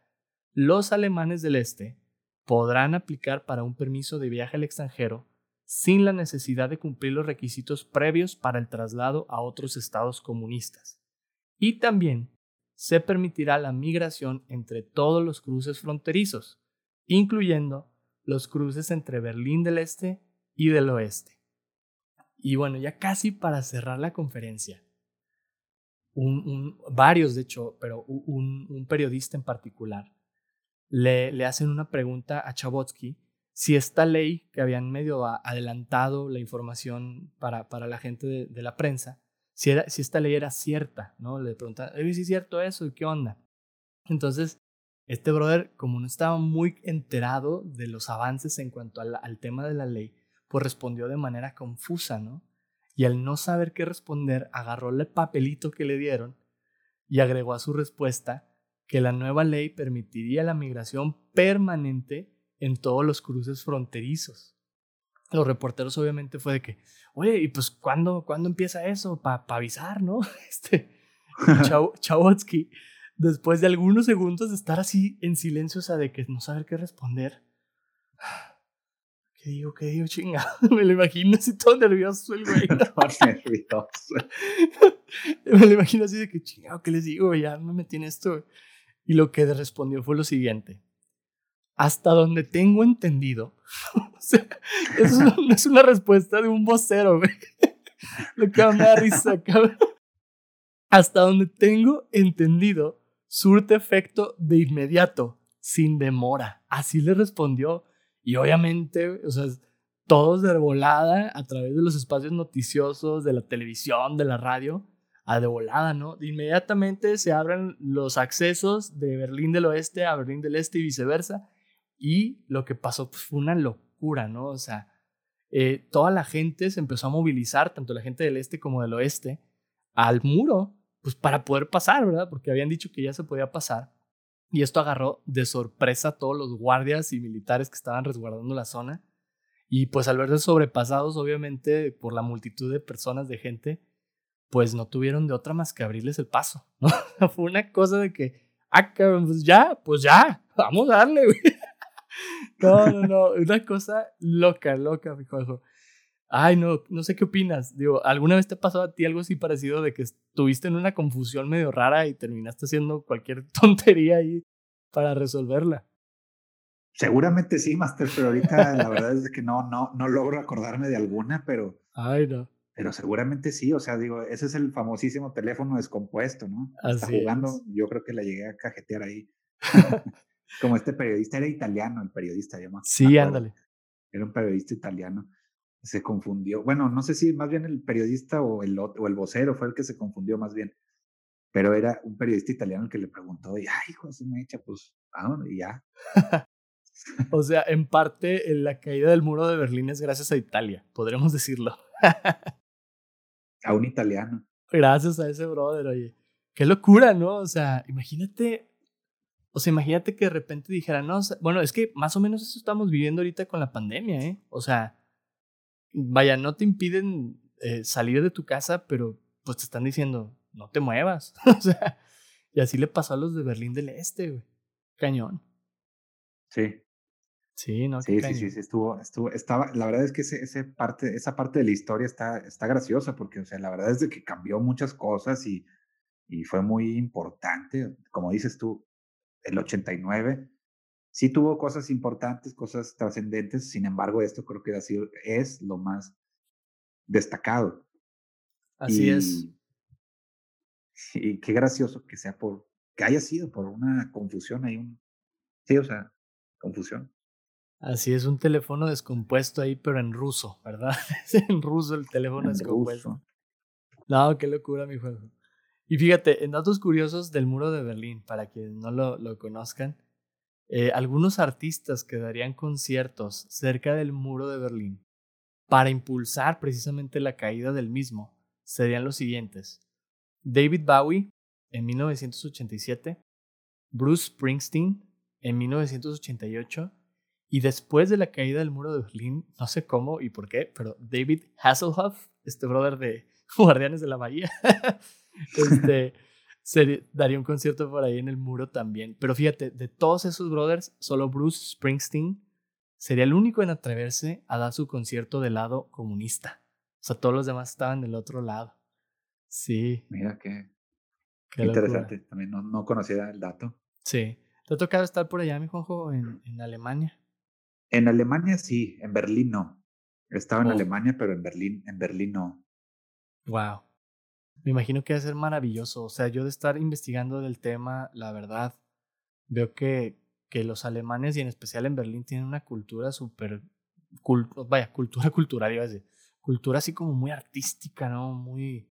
los alemanes del Este podrán aplicar para un permiso de viaje al extranjero sin la necesidad de cumplir los requisitos previos para el traslado a otros estados comunistas. Y también se permitirá la migración entre todos los cruces fronterizos, incluyendo los cruces entre Berlín del Este y del Oeste. Y bueno, ya casi para cerrar la conferencia, varios de hecho, pero un, periodista en particular, le, le hacen una pregunta a Chabotsky si esta ley que habían medio adelantado la información para, para la gente de, la prensa, si, era, si esta ley era cierta, ¿no? Le preguntaban, si es cierto eso? ¿Y qué onda? Entonces, este brother, como no estaba muy enterado de los avances en cuanto al, al tema de la ley, pues respondió de manera confusa, ¿no? Y al no saber qué responder, agarró el papelito que le dieron y agregó a su respuesta que la nueva ley permitiría la migración permanente en todos los cruces fronterizos. Los reporteros obviamente fue de que, oye, ¿y pues cuándo, ¿cuándo empieza eso? Para avisar, ¿no? Este, Chawotsky, después de algunos segundos de estar así en silencio, o sea, de que no saber qué responder. ¿Qué digo? ¿Qué digo? Chingado. Me lo imagino así todo nervioso el güey. me lo imagino así de que chingado, ¿qué les digo? Ya me metí en esto. Y lo que respondió fue lo siguiente hasta donde tengo entendido. eso no es una respuesta de un vocero, güey. Lo que me da risa, cabrón. Hasta donde tengo entendido, surte efecto de inmediato, sin demora. Así le respondió. Y obviamente, o sea, todos de volada, a través de los espacios noticiosos, de la televisión, de la radio, a de volada, ¿no? Inmediatamente se abren los accesos de Berlín del Oeste a Berlín del Este y viceversa y lo que pasó pues, fue una locura, ¿no? O sea, eh, toda la gente se empezó a movilizar, tanto la gente del este como del oeste, al muro pues para poder pasar, ¿verdad? Porque habían dicho que ya se podía pasar. Y esto agarró de sorpresa a todos los guardias y militares que estaban resguardando la zona. Y pues al verse sobrepasados, obviamente, por la multitud de personas, de gente, pues no tuvieron de otra más que abrirles el paso, ¿no? Fue una cosa de que, ah, pues ya, pues ya, vamos a darle, güey. No, no, no, una cosa loca, loca, mi juego. Ay, no, no sé qué opinas. Digo, ¿alguna vez te ha pasado a ti algo así parecido de que estuviste en una confusión medio rara y terminaste haciendo cualquier tontería ahí para resolverla? Seguramente sí, Master, pero ahorita la verdad es que no, no, no logro acordarme de alguna, pero. Ay, no. Pero seguramente sí, o sea, digo, ese es el famosísimo teléfono descompuesto, ¿no? Así Está jugando, yo creo que la llegué a cajetear ahí. Como este periodista era italiano, el periodista, yo Sí, ándale. Era un periodista italiano se confundió. Bueno, no sé si más bien el periodista o el, o el vocero fue el que se confundió más bien. Pero era un periodista italiano el que le preguntó, y ay, hijo se me echa, pues, vámonos, y ya. o sea, en parte la caída del muro de Berlín es gracias a Italia, podremos decirlo. a un italiano. Gracias a ese brother, oye. Qué locura, ¿no? O sea, imagínate, o sea, imagínate que de repente dijera, no, bueno, es que más o menos eso estamos viviendo ahorita con la pandemia, ¿eh? O sea, vaya, no te impiden eh, salir de tu casa, pero pues te están diciendo, no te muevas. o sea, y así le pasó a los de Berlín del Este, güey. Cañón. Sí. Sí, no, sí, sí, sí, sí, estuvo, estuvo, estaba, la verdad es que ese, ese parte, esa parte de la historia está, está graciosa porque, o sea, la verdad es de que cambió muchas cosas y, y fue muy importante, como dices tú, el 89 sí tuvo cosas importantes, cosas trascendentes, sin embargo, esto creo que sido, es lo más destacado. Así es. Y qué gracioso que sea por, que haya sido por una confusión, hay un, sí, o sea, confusión. Así es, un teléfono descompuesto ahí, pero en ruso, ¿verdad? en ruso el teléfono descompuesto. No, qué locura mi juego. Y fíjate, en datos curiosos del muro de Berlín, para quienes no lo, lo conozcan, eh, algunos artistas que darían conciertos cerca del muro de Berlín para impulsar precisamente la caída del mismo serían los siguientes. David Bowie en 1987, Bruce Springsteen en 1988 y después de la caída del muro de Berlín, no sé cómo y por qué, pero David Hasselhoff, este brother de Guardianes de la Bahía, este, daría un concierto por ahí en el muro también. Pero fíjate, de todos esos brothers, solo Bruce Springsteen sería el único en atreverse a dar su concierto del lado comunista. O sea, todos los demás estaban del otro lado. Sí. Mira qué, interesante. También no, no, conocía el dato. Sí. ¿Te ha tocado estar por allá, mi Juanjo, en, en Alemania? En Alemania sí, en Berlín no. Estaba en oh. Alemania, pero en Berlín, en Berlín no. Wow. Me imagino que a ser maravilloso. O sea, yo de estar investigando del tema, la verdad, veo que, que los alemanes y en especial en Berlín tienen una cultura súper, vaya, cultura cultural, iba a decir, cultura así como muy artística, ¿no? Muy,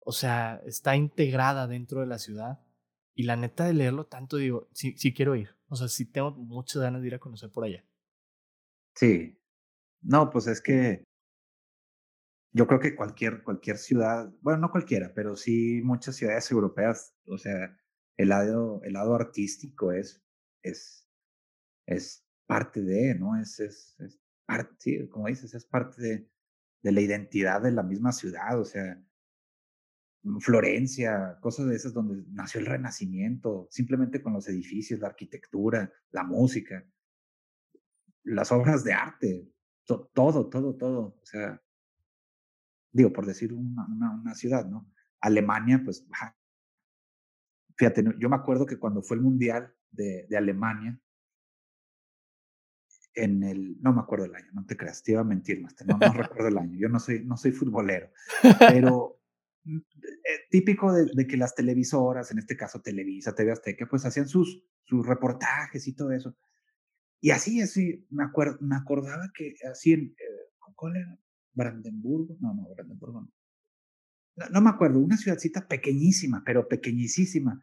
o sea, está integrada dentro de la ciudad. Y la neta de leerlo tanto, digo, sí, sí quiero ir. O sea, sí tengo muchas ganas de ir a conocer por allá. Sí. No, pues es que yo creo que cualquier, cualquier ciudad, bueno, no cualquiera, pero sí muchas ciudades europeas, o sea, el lado, el lado artístico es, es, es parte de, ¿no? Es, es, es parte, como dices, es parte de, de la identidad de la misma ciudad, o sea, Florencia, cosas de esas donde nació el Renacimiento, simplemente con los edificios, la arquitectura, la música, las obras de arte, todo, todo, todo. O sea, digo, por decir una, una, ciudad, ¿no? Alemania, pues, fíjate, yo me acuerdo que cuando fue el Mundial de, de, Alemania, en el, no me acuerdo el año, no te creas, te iba a mentir, más, no, no recuerdo el año, yo no soy, no soy futbolero, pero mm, eh, típico de, de, que las televisoras, en este caso Televisa, TV Azteca, pues hacían sus, sus reportajes y todo eso. Y así, así, me, acuerdo, me acordaba que así, en, eh, ¿cuál era? Brandenburgo, no, no, Brandenburgo no. no. me acuerdo, una ciudadcita pequeñísima, pero pequeñísima.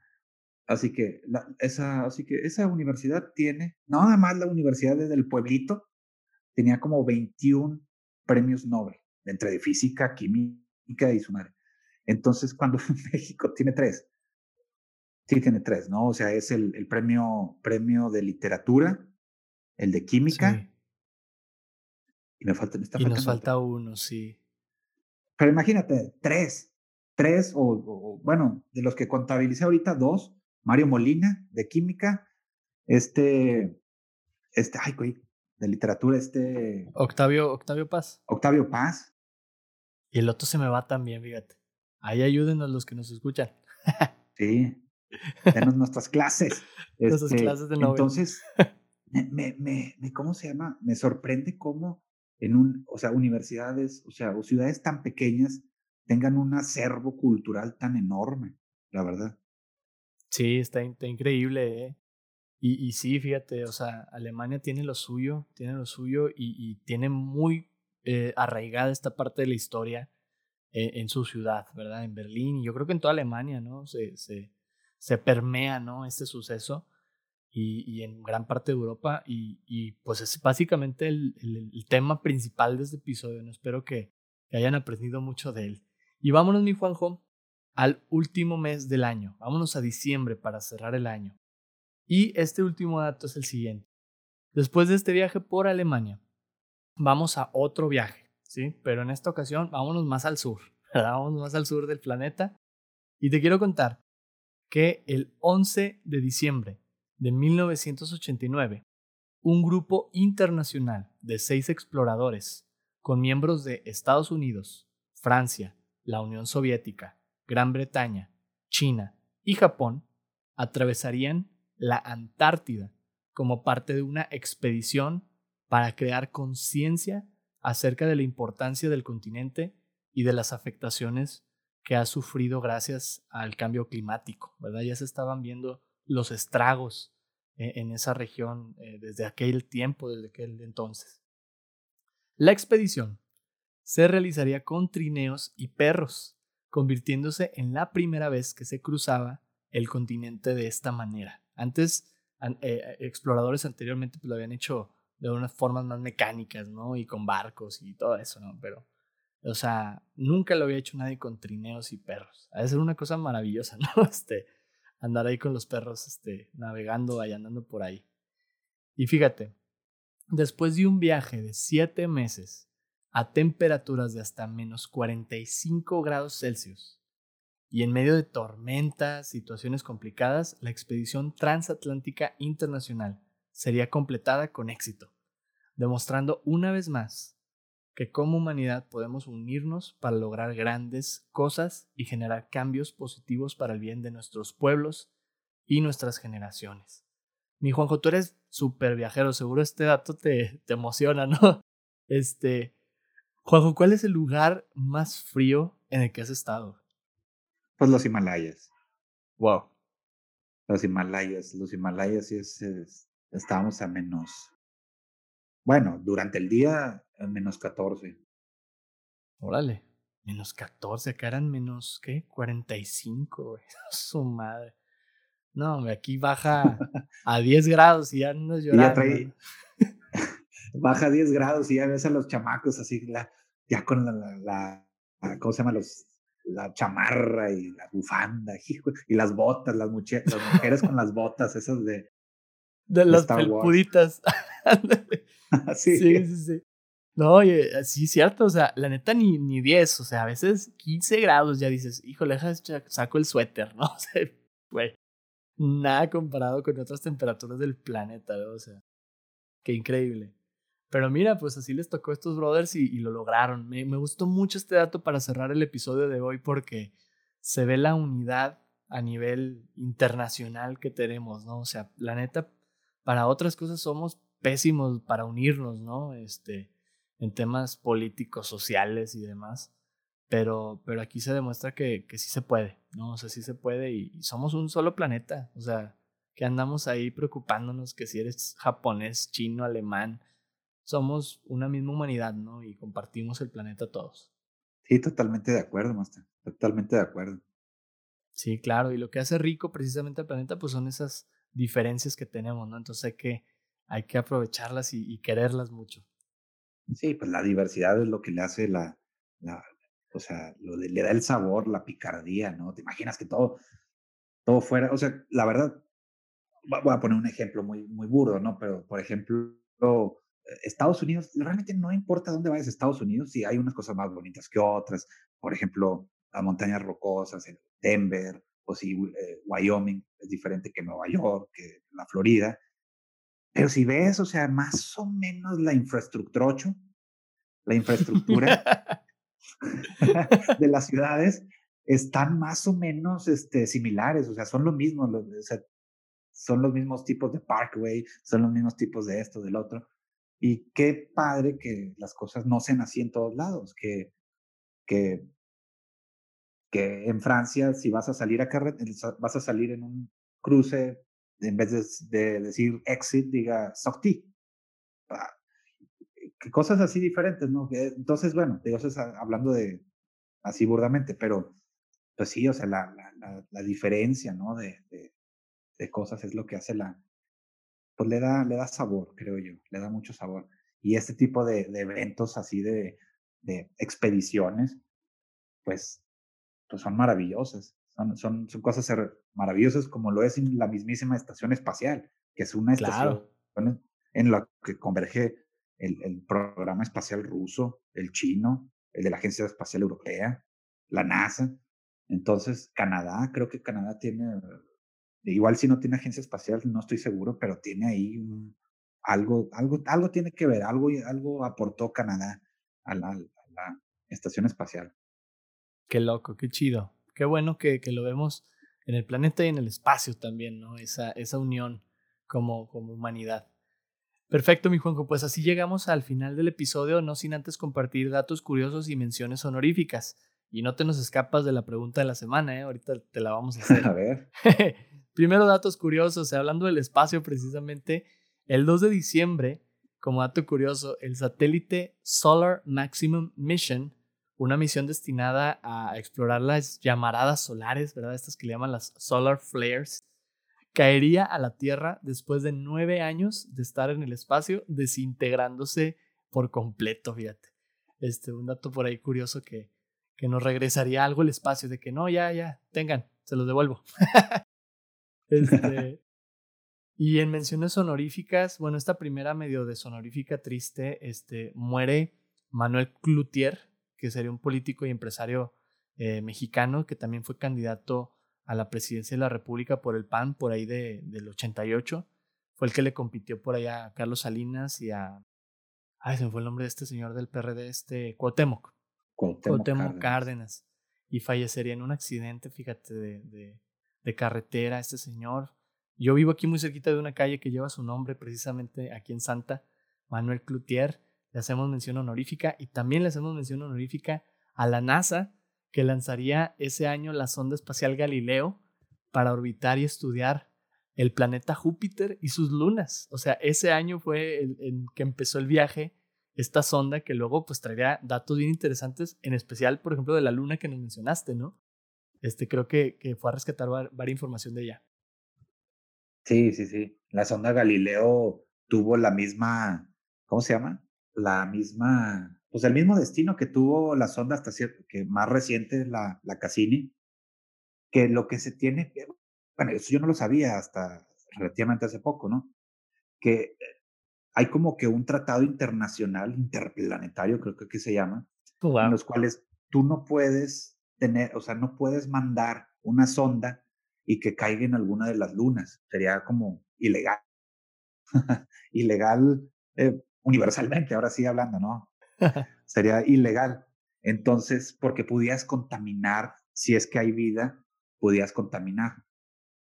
Así que, esa, así que esa universidad tiene, nada más la universidad del pueblito, tenía como 21 premios Nobel, entre de física, química y su madre. Entonces, cuando México tiene tres, sí tiene tres, ¿no? O sea, es el, premio, premio de literatura, el de química. Y me falta, y nos falta uno, sí. Pero imagínate, tres, tres, o, bueno, de los que contabilicé ahorita, dos, Mario Molina, de química, este, este, ay, güey, de literatura, este... Octavio, Octavio Paz. Octavio Paz. Y el otro se me va también, fíjate. Ahí ayúdenos los que nos escuchan. sí, denos nuestras clases. nuestras este, clases de novela. Entonces, me, me, me, ¿cómo se llama? Me sorprende cómo en un, o sea, universidades, o sea, o ciudades tan pequeñas tengan un acervo cultural tan enorme, la verdad. Sí, está, increíble, ¿eh? Y, y, sí, fíjate, o sea, Alemania tiene lo suyo, tiene lo suyo y, y tiene muy eh, arraigada esta parte de la historia eh, en su ciudad, ¿verdad? En Berlín y yo creo que en toda Alemania, ¿no? Se, se, se permea, ¿no? Este suceso y, en gran parte de Europa. Y, pues es básicamente el, tema principal de este episodio. ¿no? Espero que, hayan aprendido mucho de él. Y vámonos, mi Juanjo, al último mes del año. Vámonos a diciembre para cerrar el año. Y este último dato es el siguiente. Después de este viaje por Alemania, vamos a otro viaje, ¿sí? Pero en esta ocasión vámonos más al sur, Vamos más al sur del planeta. Y te quiero contar que el 11 de diciembre de 1989, un grupo internacional de seis exploradores, con miembros de Estados Unidos, Francia, la Unión Soviética, Gran Bretaña, China y Japón, atravesarían la Antártida como parte de una expedición para crear conciencia acerca de la importancia del continente y de las afectaciones que ha sufrido gracias al cambio climático, ¿verdad? Ya se estaban viendo los estragos e-, en esa región eh, desde aquel tiempo, desde aquel entonces. La expedición se realizaría con trineos y perros, convirtiéndose en la primera vez que se cruzaba el continente de esta manera. Antes, eh, exploradores anteriormente pues, lo habían hecho de unas formas más mecánicas, ¿no? Y con barcos y todo eso, ¿no? Pero, o sea, nunca lo había hecho nadie con trineos y perros. Ha de ser una cosa maravillosa, ¿no? Este, andar ahí con los perros este, navegando y andando por ahí. Y fíjate, después de un viaje de siete meses a temperaturas de hasta menos 45 grados Celsius y en medio de tormentas, situaciones complicadas, la expedición transatlántica internacional sería completada con éxito, demostrando una vez más que como humanidad podemos unirnos para lograr grandes cosas y generar cambios positivos para el bien de nuestros pueblos y nuestras generaciones. Mi Juanjo, tú eres súper viajero, seguro este dato te, te emociona, ¿no? Este, Juanjo, ¿cuál es el lugar más frío en el que has estado? Pues los Himalayas. Wow. Los Himalayas, los Himalayas es, es estábamos a menos bueno, durante el día, menos 14. Órale, menos 14, acá eran menos, ¿qué? 45, güey. Su madre. No, aquí baja a 10 grados y ya no es llorando. Ya trae, baja a 10 grados y ya ves a los chamacos así, ya con la, la, la, ¿cómo se llama? Los, la chamarra y la bufanda y las botas, las, las mujeres con las botas esas de... De las felpuditas. sí. sí, sí, sí. No, oye, sí, cierto, o sea, la neta ni, ni 10, o sea, a veces 15 grados ya dices, híjole, saco el suéter, ¿no? O sea, güey, nada comparado con otras temperaturas del planeta, ¿no? O sea, qué increíble. Pero mira, pues así les tocó a estos brothers y, y lo lograron. Me, me, gustó mucho este dato para cerrar el episodio de hoy porque se ve la unidad a nivel internacional que tenemos, ¿no? O sea, la neta, para otras cosas somos pésimos para unirnos, ¿no? Este, en temas políticos, sociales y demás. Pero, pero aquí se demuestra que, que sí se puede, ¿no? O sea, sí se puede y, somos un solo planeta. O sea, que andamos ahí preocupándonos que si eres japonés, chino, alemán, somos una misma humanidad, ¿no? Y compartimos el planeta todos. Sí, totalmente de acuerdo, Master. Totalmente de acuerdo. Sí, claro. Y lo que hace rico precisamente al planeta, pues son esas diferencias que tenemos, ¿no? Entonces hay que hay que aprovecharlas y, quererlas mucho. Sí, pues la diversidad es lo que le hace la, O sea, lo de, le da el sabor, la picardía, ¿no? Te imaginas que todo, todo fuera, o sea, la verdad, voy a poner un ejemplo muy, muy burdo, ¿no? Pero, por ejemplo, Estados Unidos, realmente no importa dónde vayas a Estados Unidos, si hay unas cosas más bonitas que otras. Por ejemplo, las montañas rocosas en Denver, o si eh, Wyoming es diferente que Nueva York, que la Florida. Pero si ves, o sea, más o menos la infraestructura, 8, la infraestructura de las ciudades están más o menos este, similares, o sea, son lo mismo, son los mismos tipos de parkway, son los mismos tipos de esto, del otro. Y qué padre que las cosas no sean así en todos lados, que, que, que en Francia, si vas a salir a vas a salir en un cruce, en vez de, decir exit, diga sortie. Ah, cosas así diferentes, ¿no? Entonces, bueno, digo, hablando de así burdamente, pero pues sí, o sea, la, la, la, diferencia, ¿no? De, de, de, cosas es lo que hace la, pues le da, le da sabor, creo yo, le da mucho sabor. Y este tipo de, eventos así de, de, expediciones, pues, pues son maravillosas. Son, son, son cosas maravillosas como lo es la mismísima estación espacial, que es una estación en la que converge el, el, programa espacial ruso, el chino, el de la Agencia Espacial Europea, la NASA. Entonces, Canadá, creo que Canadá tiene Igual si no tiene agencia espacial, no estoy seguro, pero tiene ahí algo, algo, algo tiene que ver, algo, algo aportó Canadá a la, estación espacial. Qué loco, qué chido. Qué bueno que, que, lo vemos en el planeta y en el espacio también, ¿no? Esa, esa unión como, como humanidad. Perfecto, mi Juanjo. Pues así llegamos al final del episodio, no sin antes compartir datos curiosos y menciones honoríficas. Y no te nos escapas de la pregunta de la semana, ¿eh? Ahorita te la vamos a hacer. a ver. Primero datos curiosos, hablando del espacio precisamente, el 2 de diciembre, como dato curioso, el satélite Solar Maximum Mission, una misión destinada a explorar las llamaradas solares, ¿verdad? Estas que le llaman las solar flares, caería a la Tierra después de nueve años de estar en el espacio, desintegrándose por completo, fíjate. Este, un dato por ahí curioso que, que nos regresaría algo el espacio, de que no, ya, ya, tengan, se los devuelvo. Este, y en menciones honoríficas, bueno, esta primera medio de sonorífica triste, este, muere Manuel Cloutier, que sería un político y empresario eh, mexicano que también fue candidato a la presidencia de la República por el PAN, por ahí de, del 88. Fue el que le compitió por allá a Carlos Salinas y a... Ay, se me fue el nombre de este señor del PRD, este Cuauhtémoc. Cuauhtémoc, Cárdenas. Y fallecería en un accidente, fíjate, de, de carretera, este señor. Yo vivo aquí muy cerquita de una calle que lleva su nombre, precisamente aquí en Santa, Manuel Cloutier. Le hacemos mención honorífica y también le hacemos mención honorífica a la NASA, que lanzaría ese año la sonda espacial Galileo para orbitar y estudiar el planeta Júpiter y sus lunas. O sea, ese año fue en que empezó el viaje, esta sonda que luego pues traería datos bien interesantes, en especial, por ejemplo, de la luna que nos mencionaste, ¿no? este, creo que, que fue a rescatar varias información de ella. Sí, sí, sí. La sonda Galileo tuvo la misma, ¿cómo se llama? La misma, pues el mismo destino que tuvo la sonda hasta cierto, que más reciente, la, la Cassini, que lo que se tiene, bueno, eso yo no lo sabía hasta relativamente hace poco, ¿no? Que hay como que un tratado internacional, interplanetario, creo que se llama, oh, en los cuales tú no puedes tener, o sea, no puedes mandar una sonda y que caiga en alguna de las lunas. Sería como ilegal. ilegal eh, universalmente, ahora sí hablando, ¿no? Sería ilegal. Entonces, porque podías contaminar, si es que hay vida, podías contaminar.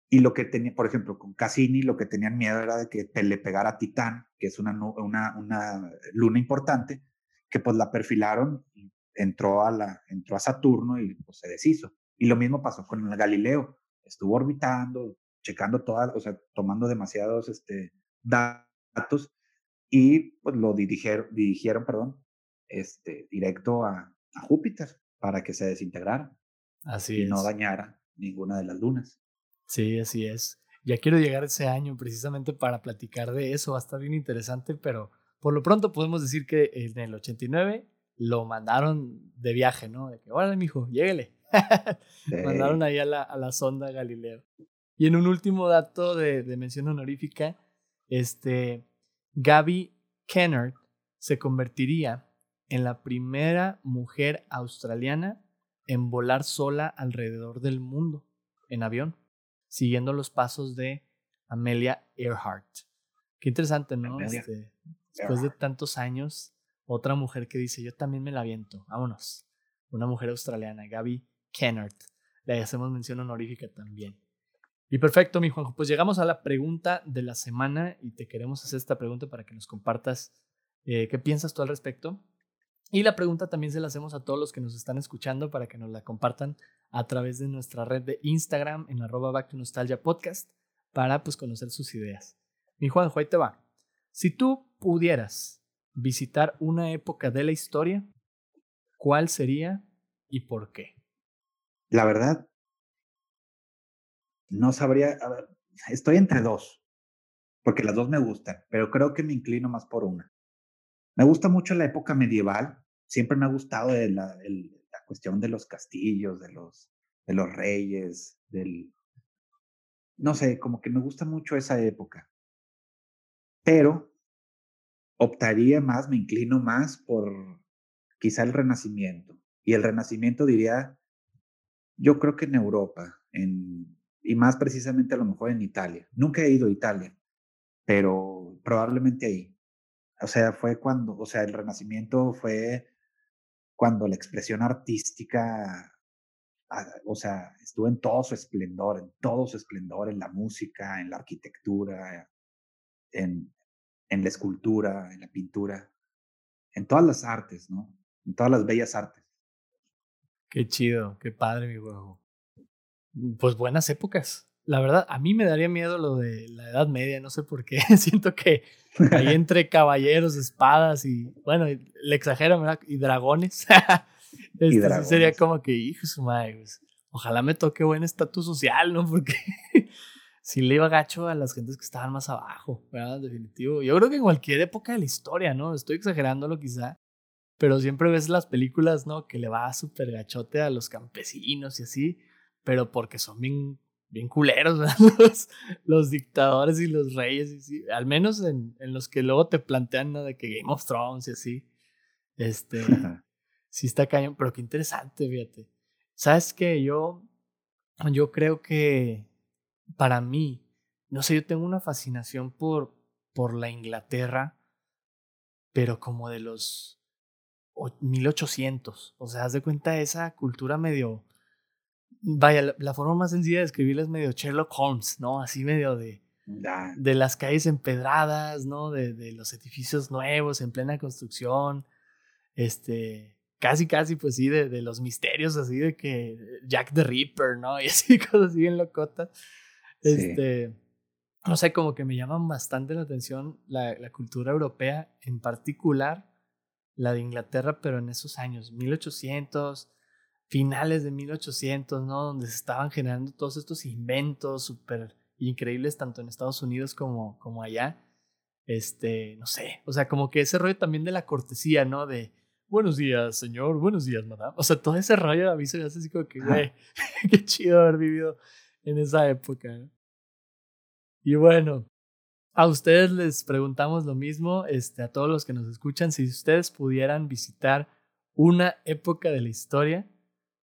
Y lo que tenía, por ejemplo, con Cassini, lo que tenían miedo era de que le pegara a Titán, que es una, una, una luna importante, que pues la perfilaron entró a, la, entró a Saturno y pues, se deshizo. Y lo mismo pasó con el Galileo. Estuvo orbitando, checando todas, o sea, tomando demasiados este, datos y pues lo dirigieron, dirigieron perdón, este, directo a, a Júpiter para que se desintegrara. Así y no dañara ninguna de las lunas. Sí, así es. Ya quiero llegar ese año precisamente para platicar de eso. Va a estar bien interesante, pero por lo pronto podemos decir que en el 89 lo mandaron de viaje, ¿no? De que, órale, mijo, lléguele. mandaron ahí a la, a la, sonda Galileo. Y en un último dato de, de mención honorífica, este, Gaby Kennard se convertiría en la primera mujer australiana en volar sola alrededor del mundo en avión, siguiendo los pasos de Amelia Earhart. Qué interesante, ¿no? Este, después de tantos años, otra mujer que dice, yo también me la aviento, vámonos. Una mujer australiana, Gaby Kennard. Le hacemos mención honorífica también. Y perfecto, mi Juanjo. Pues llegamos a la pregunta de la semana y te queremos hacer esta pregunta para que nos compartas eh, qué piensas tú al respecto. Y la pregunta también se la hacemos a todos los que nos están escuchando para que nos la compartan a través de nuestra red de Instagram en arroba back to nostalgia podcast para pues conocer sus ideas. Mi Juanjo, ahí te va. Si tú pudieras visitar una época de la historia, ¿cuál sería y por qué? La verdad, no sabría, estoy entre dos, porque las dos me gustan, pero creo que me inclino más por una. Me gusta mucho la época medieval, siempre me ha gustado la, la cuestión de los castillos, de los, de los reyes, del... No sé, como que me gusta mucho esa época. Pero optaría más, me inclino más por quizá el renacimiento. Y el renacimiento diría, yo creo que en Europa, en, y más precisamente a lo mejor en Italia. Nunca he ido a Italia, pero probablemente ahí. O sea, fue cuando, o sea, el Renacimiento fue cuando la expresión artística, o sea, estuvo en todo su esplendor, en todo su esplendor, en la música, en la arquitectura, en, en la escultura, en la pintura, en todas las artes, ¿no? En todas las bellas artes. Qué chido, qué padre, mi huevo pues buenas épocas. La verdad, a mí me daría miedo lo de la Edad Media, no sé por qué. Siento que ahí entre caballeros, espadas y, bueno, le exagero, ¿verdad? Y dragones. este, sería como que, hijo su madre, pues, ojalá me toque buen estatus social, ¿no? Porque si le iba gacho a las gentes que estaban más abajo, ¿verdad? Definitivo. Yo creo que en cualquier época de la historia, ¿no? Estoy exagerándolo quizá, pero siempre ves las películas, ¿no? Que le va súper gachote a los campesinos y así pero porque son bien, bien culeros, los, los, dictadores y los reyes, y al menos en, en, los que luego te plantean ¿no? de que Game of Thrones y así. Este, sí está cañón, pero qué interesante, fíjate. ¿Sabes qué? Yo, yo creo que para mí, no sé, yo tengo una fascinación por, por la Inglaterra, pero como de los 1800. O sea, haz de cuenta esa cultura medio Vaya, la, forma más sencilla de escribirla es medio Sherlock Holmes, ¿no? Así medio de, de las calles empedradas, ¿no? De, de, los edificios nuevos en plena construcción. Este, casi, casi, pues sí, de, de, los misterios así de que Jack the Ripper, ¿no? Y así, cosas así bien locotas. Este, no sé, como que me llaman bastante la atención la, la cultura europea, en particular la de Inglaterra, pero en esos años, 1800 finales de 1800, ¿no? Donde se estaban generando todos estos inventos súper increíbles, tanto en Estados Unidos como, como allá. Este, no sé, o sea, como que ese rollo también de la cortesía, ¿no? De buenos días, señor, buenos días, madame. O sea, todo ese rollo a mí se me hace así como que, güey, qué chido haber vivido en esa época. Y bueno, a ustedes les preguntamos lo mismo, este, a todos los que nos escuchan, si ustedes pudieran visitar una época de la historia,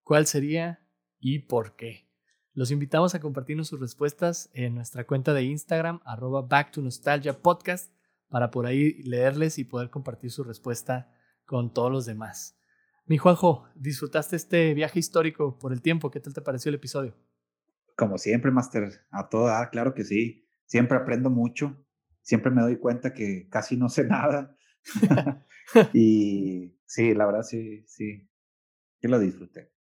cuál sería y por qué. Los invitamos a compartirnos sus respuestas en nuestra cuenta de Instagram, arroba Back to Nostalgia Podcast, para por ahí leerles y poder compartir su respuesta con todos los demás. Mi Juanjo, ¿disfrutaste este viaje histórico por el tiempo? ¿Qué tal te pareció el episodio? Como siempre, Master, a todo dar, claro que sí. Siempre aprendo mucho, siempre me doy cuenta que casi no sé nada. y sí, la verdad sí, sí, que lo disfruté.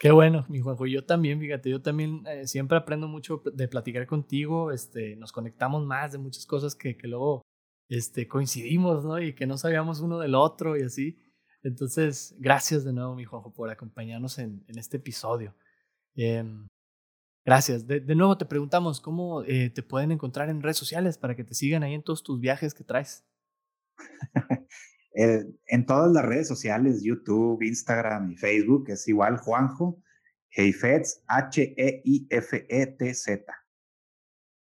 Qué bueno, mi Juanjo. Yo también, fíjate, yo también eh, siempre aprendo mucho de platicar contigo. Este, nos conectamos más de muchas cosas que, que luego este, coincidimos, ¿no? Y que no sabíamos uno del otro y así. Entonces, gracias de nuevo, mi Juanjo, por acompañarnos en, en este episodio. Em, gracias. De, de, nuevo te preguntamos cómo eh, te pueden encontrar en redes sociales para que te sigan ahí en todos tus viajes que traes. en todas las redes sociales, YouTube, Instagram y Facebook, es igual Juanjo Heifetz, H-E-I-F-E-T-Z.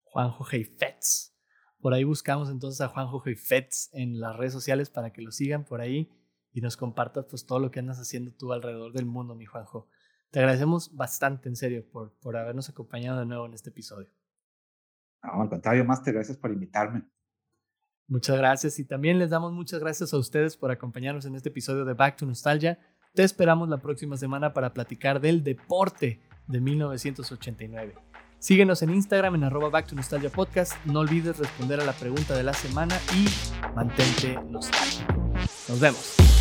Juanjo Heifetz. Por ahí buscamos entonces a Juanjo Heifetz en las redes sociales para que lo sigan por ahí y nos compartas pues todo lo que andas haciendo tú alrededor del mundo, mi Juanjo. Te agradecemos bastante, en serio, por, por habernos acompañado de nuevo en este episodio. No, al contrario, Master, gracias por invitarme. Muchas gracias y también les damos muchas gracias a ustedes por acompañarnos en este episodio de Back to Nostalgia. Te esperamos la próxima semana para platicar del deporte de 1989. Síguenos en Instagram en arroba Back to Nostalgia Podcast. No olvides responder a la pregunta de la semana y mantente nostálgico. Nos vemos.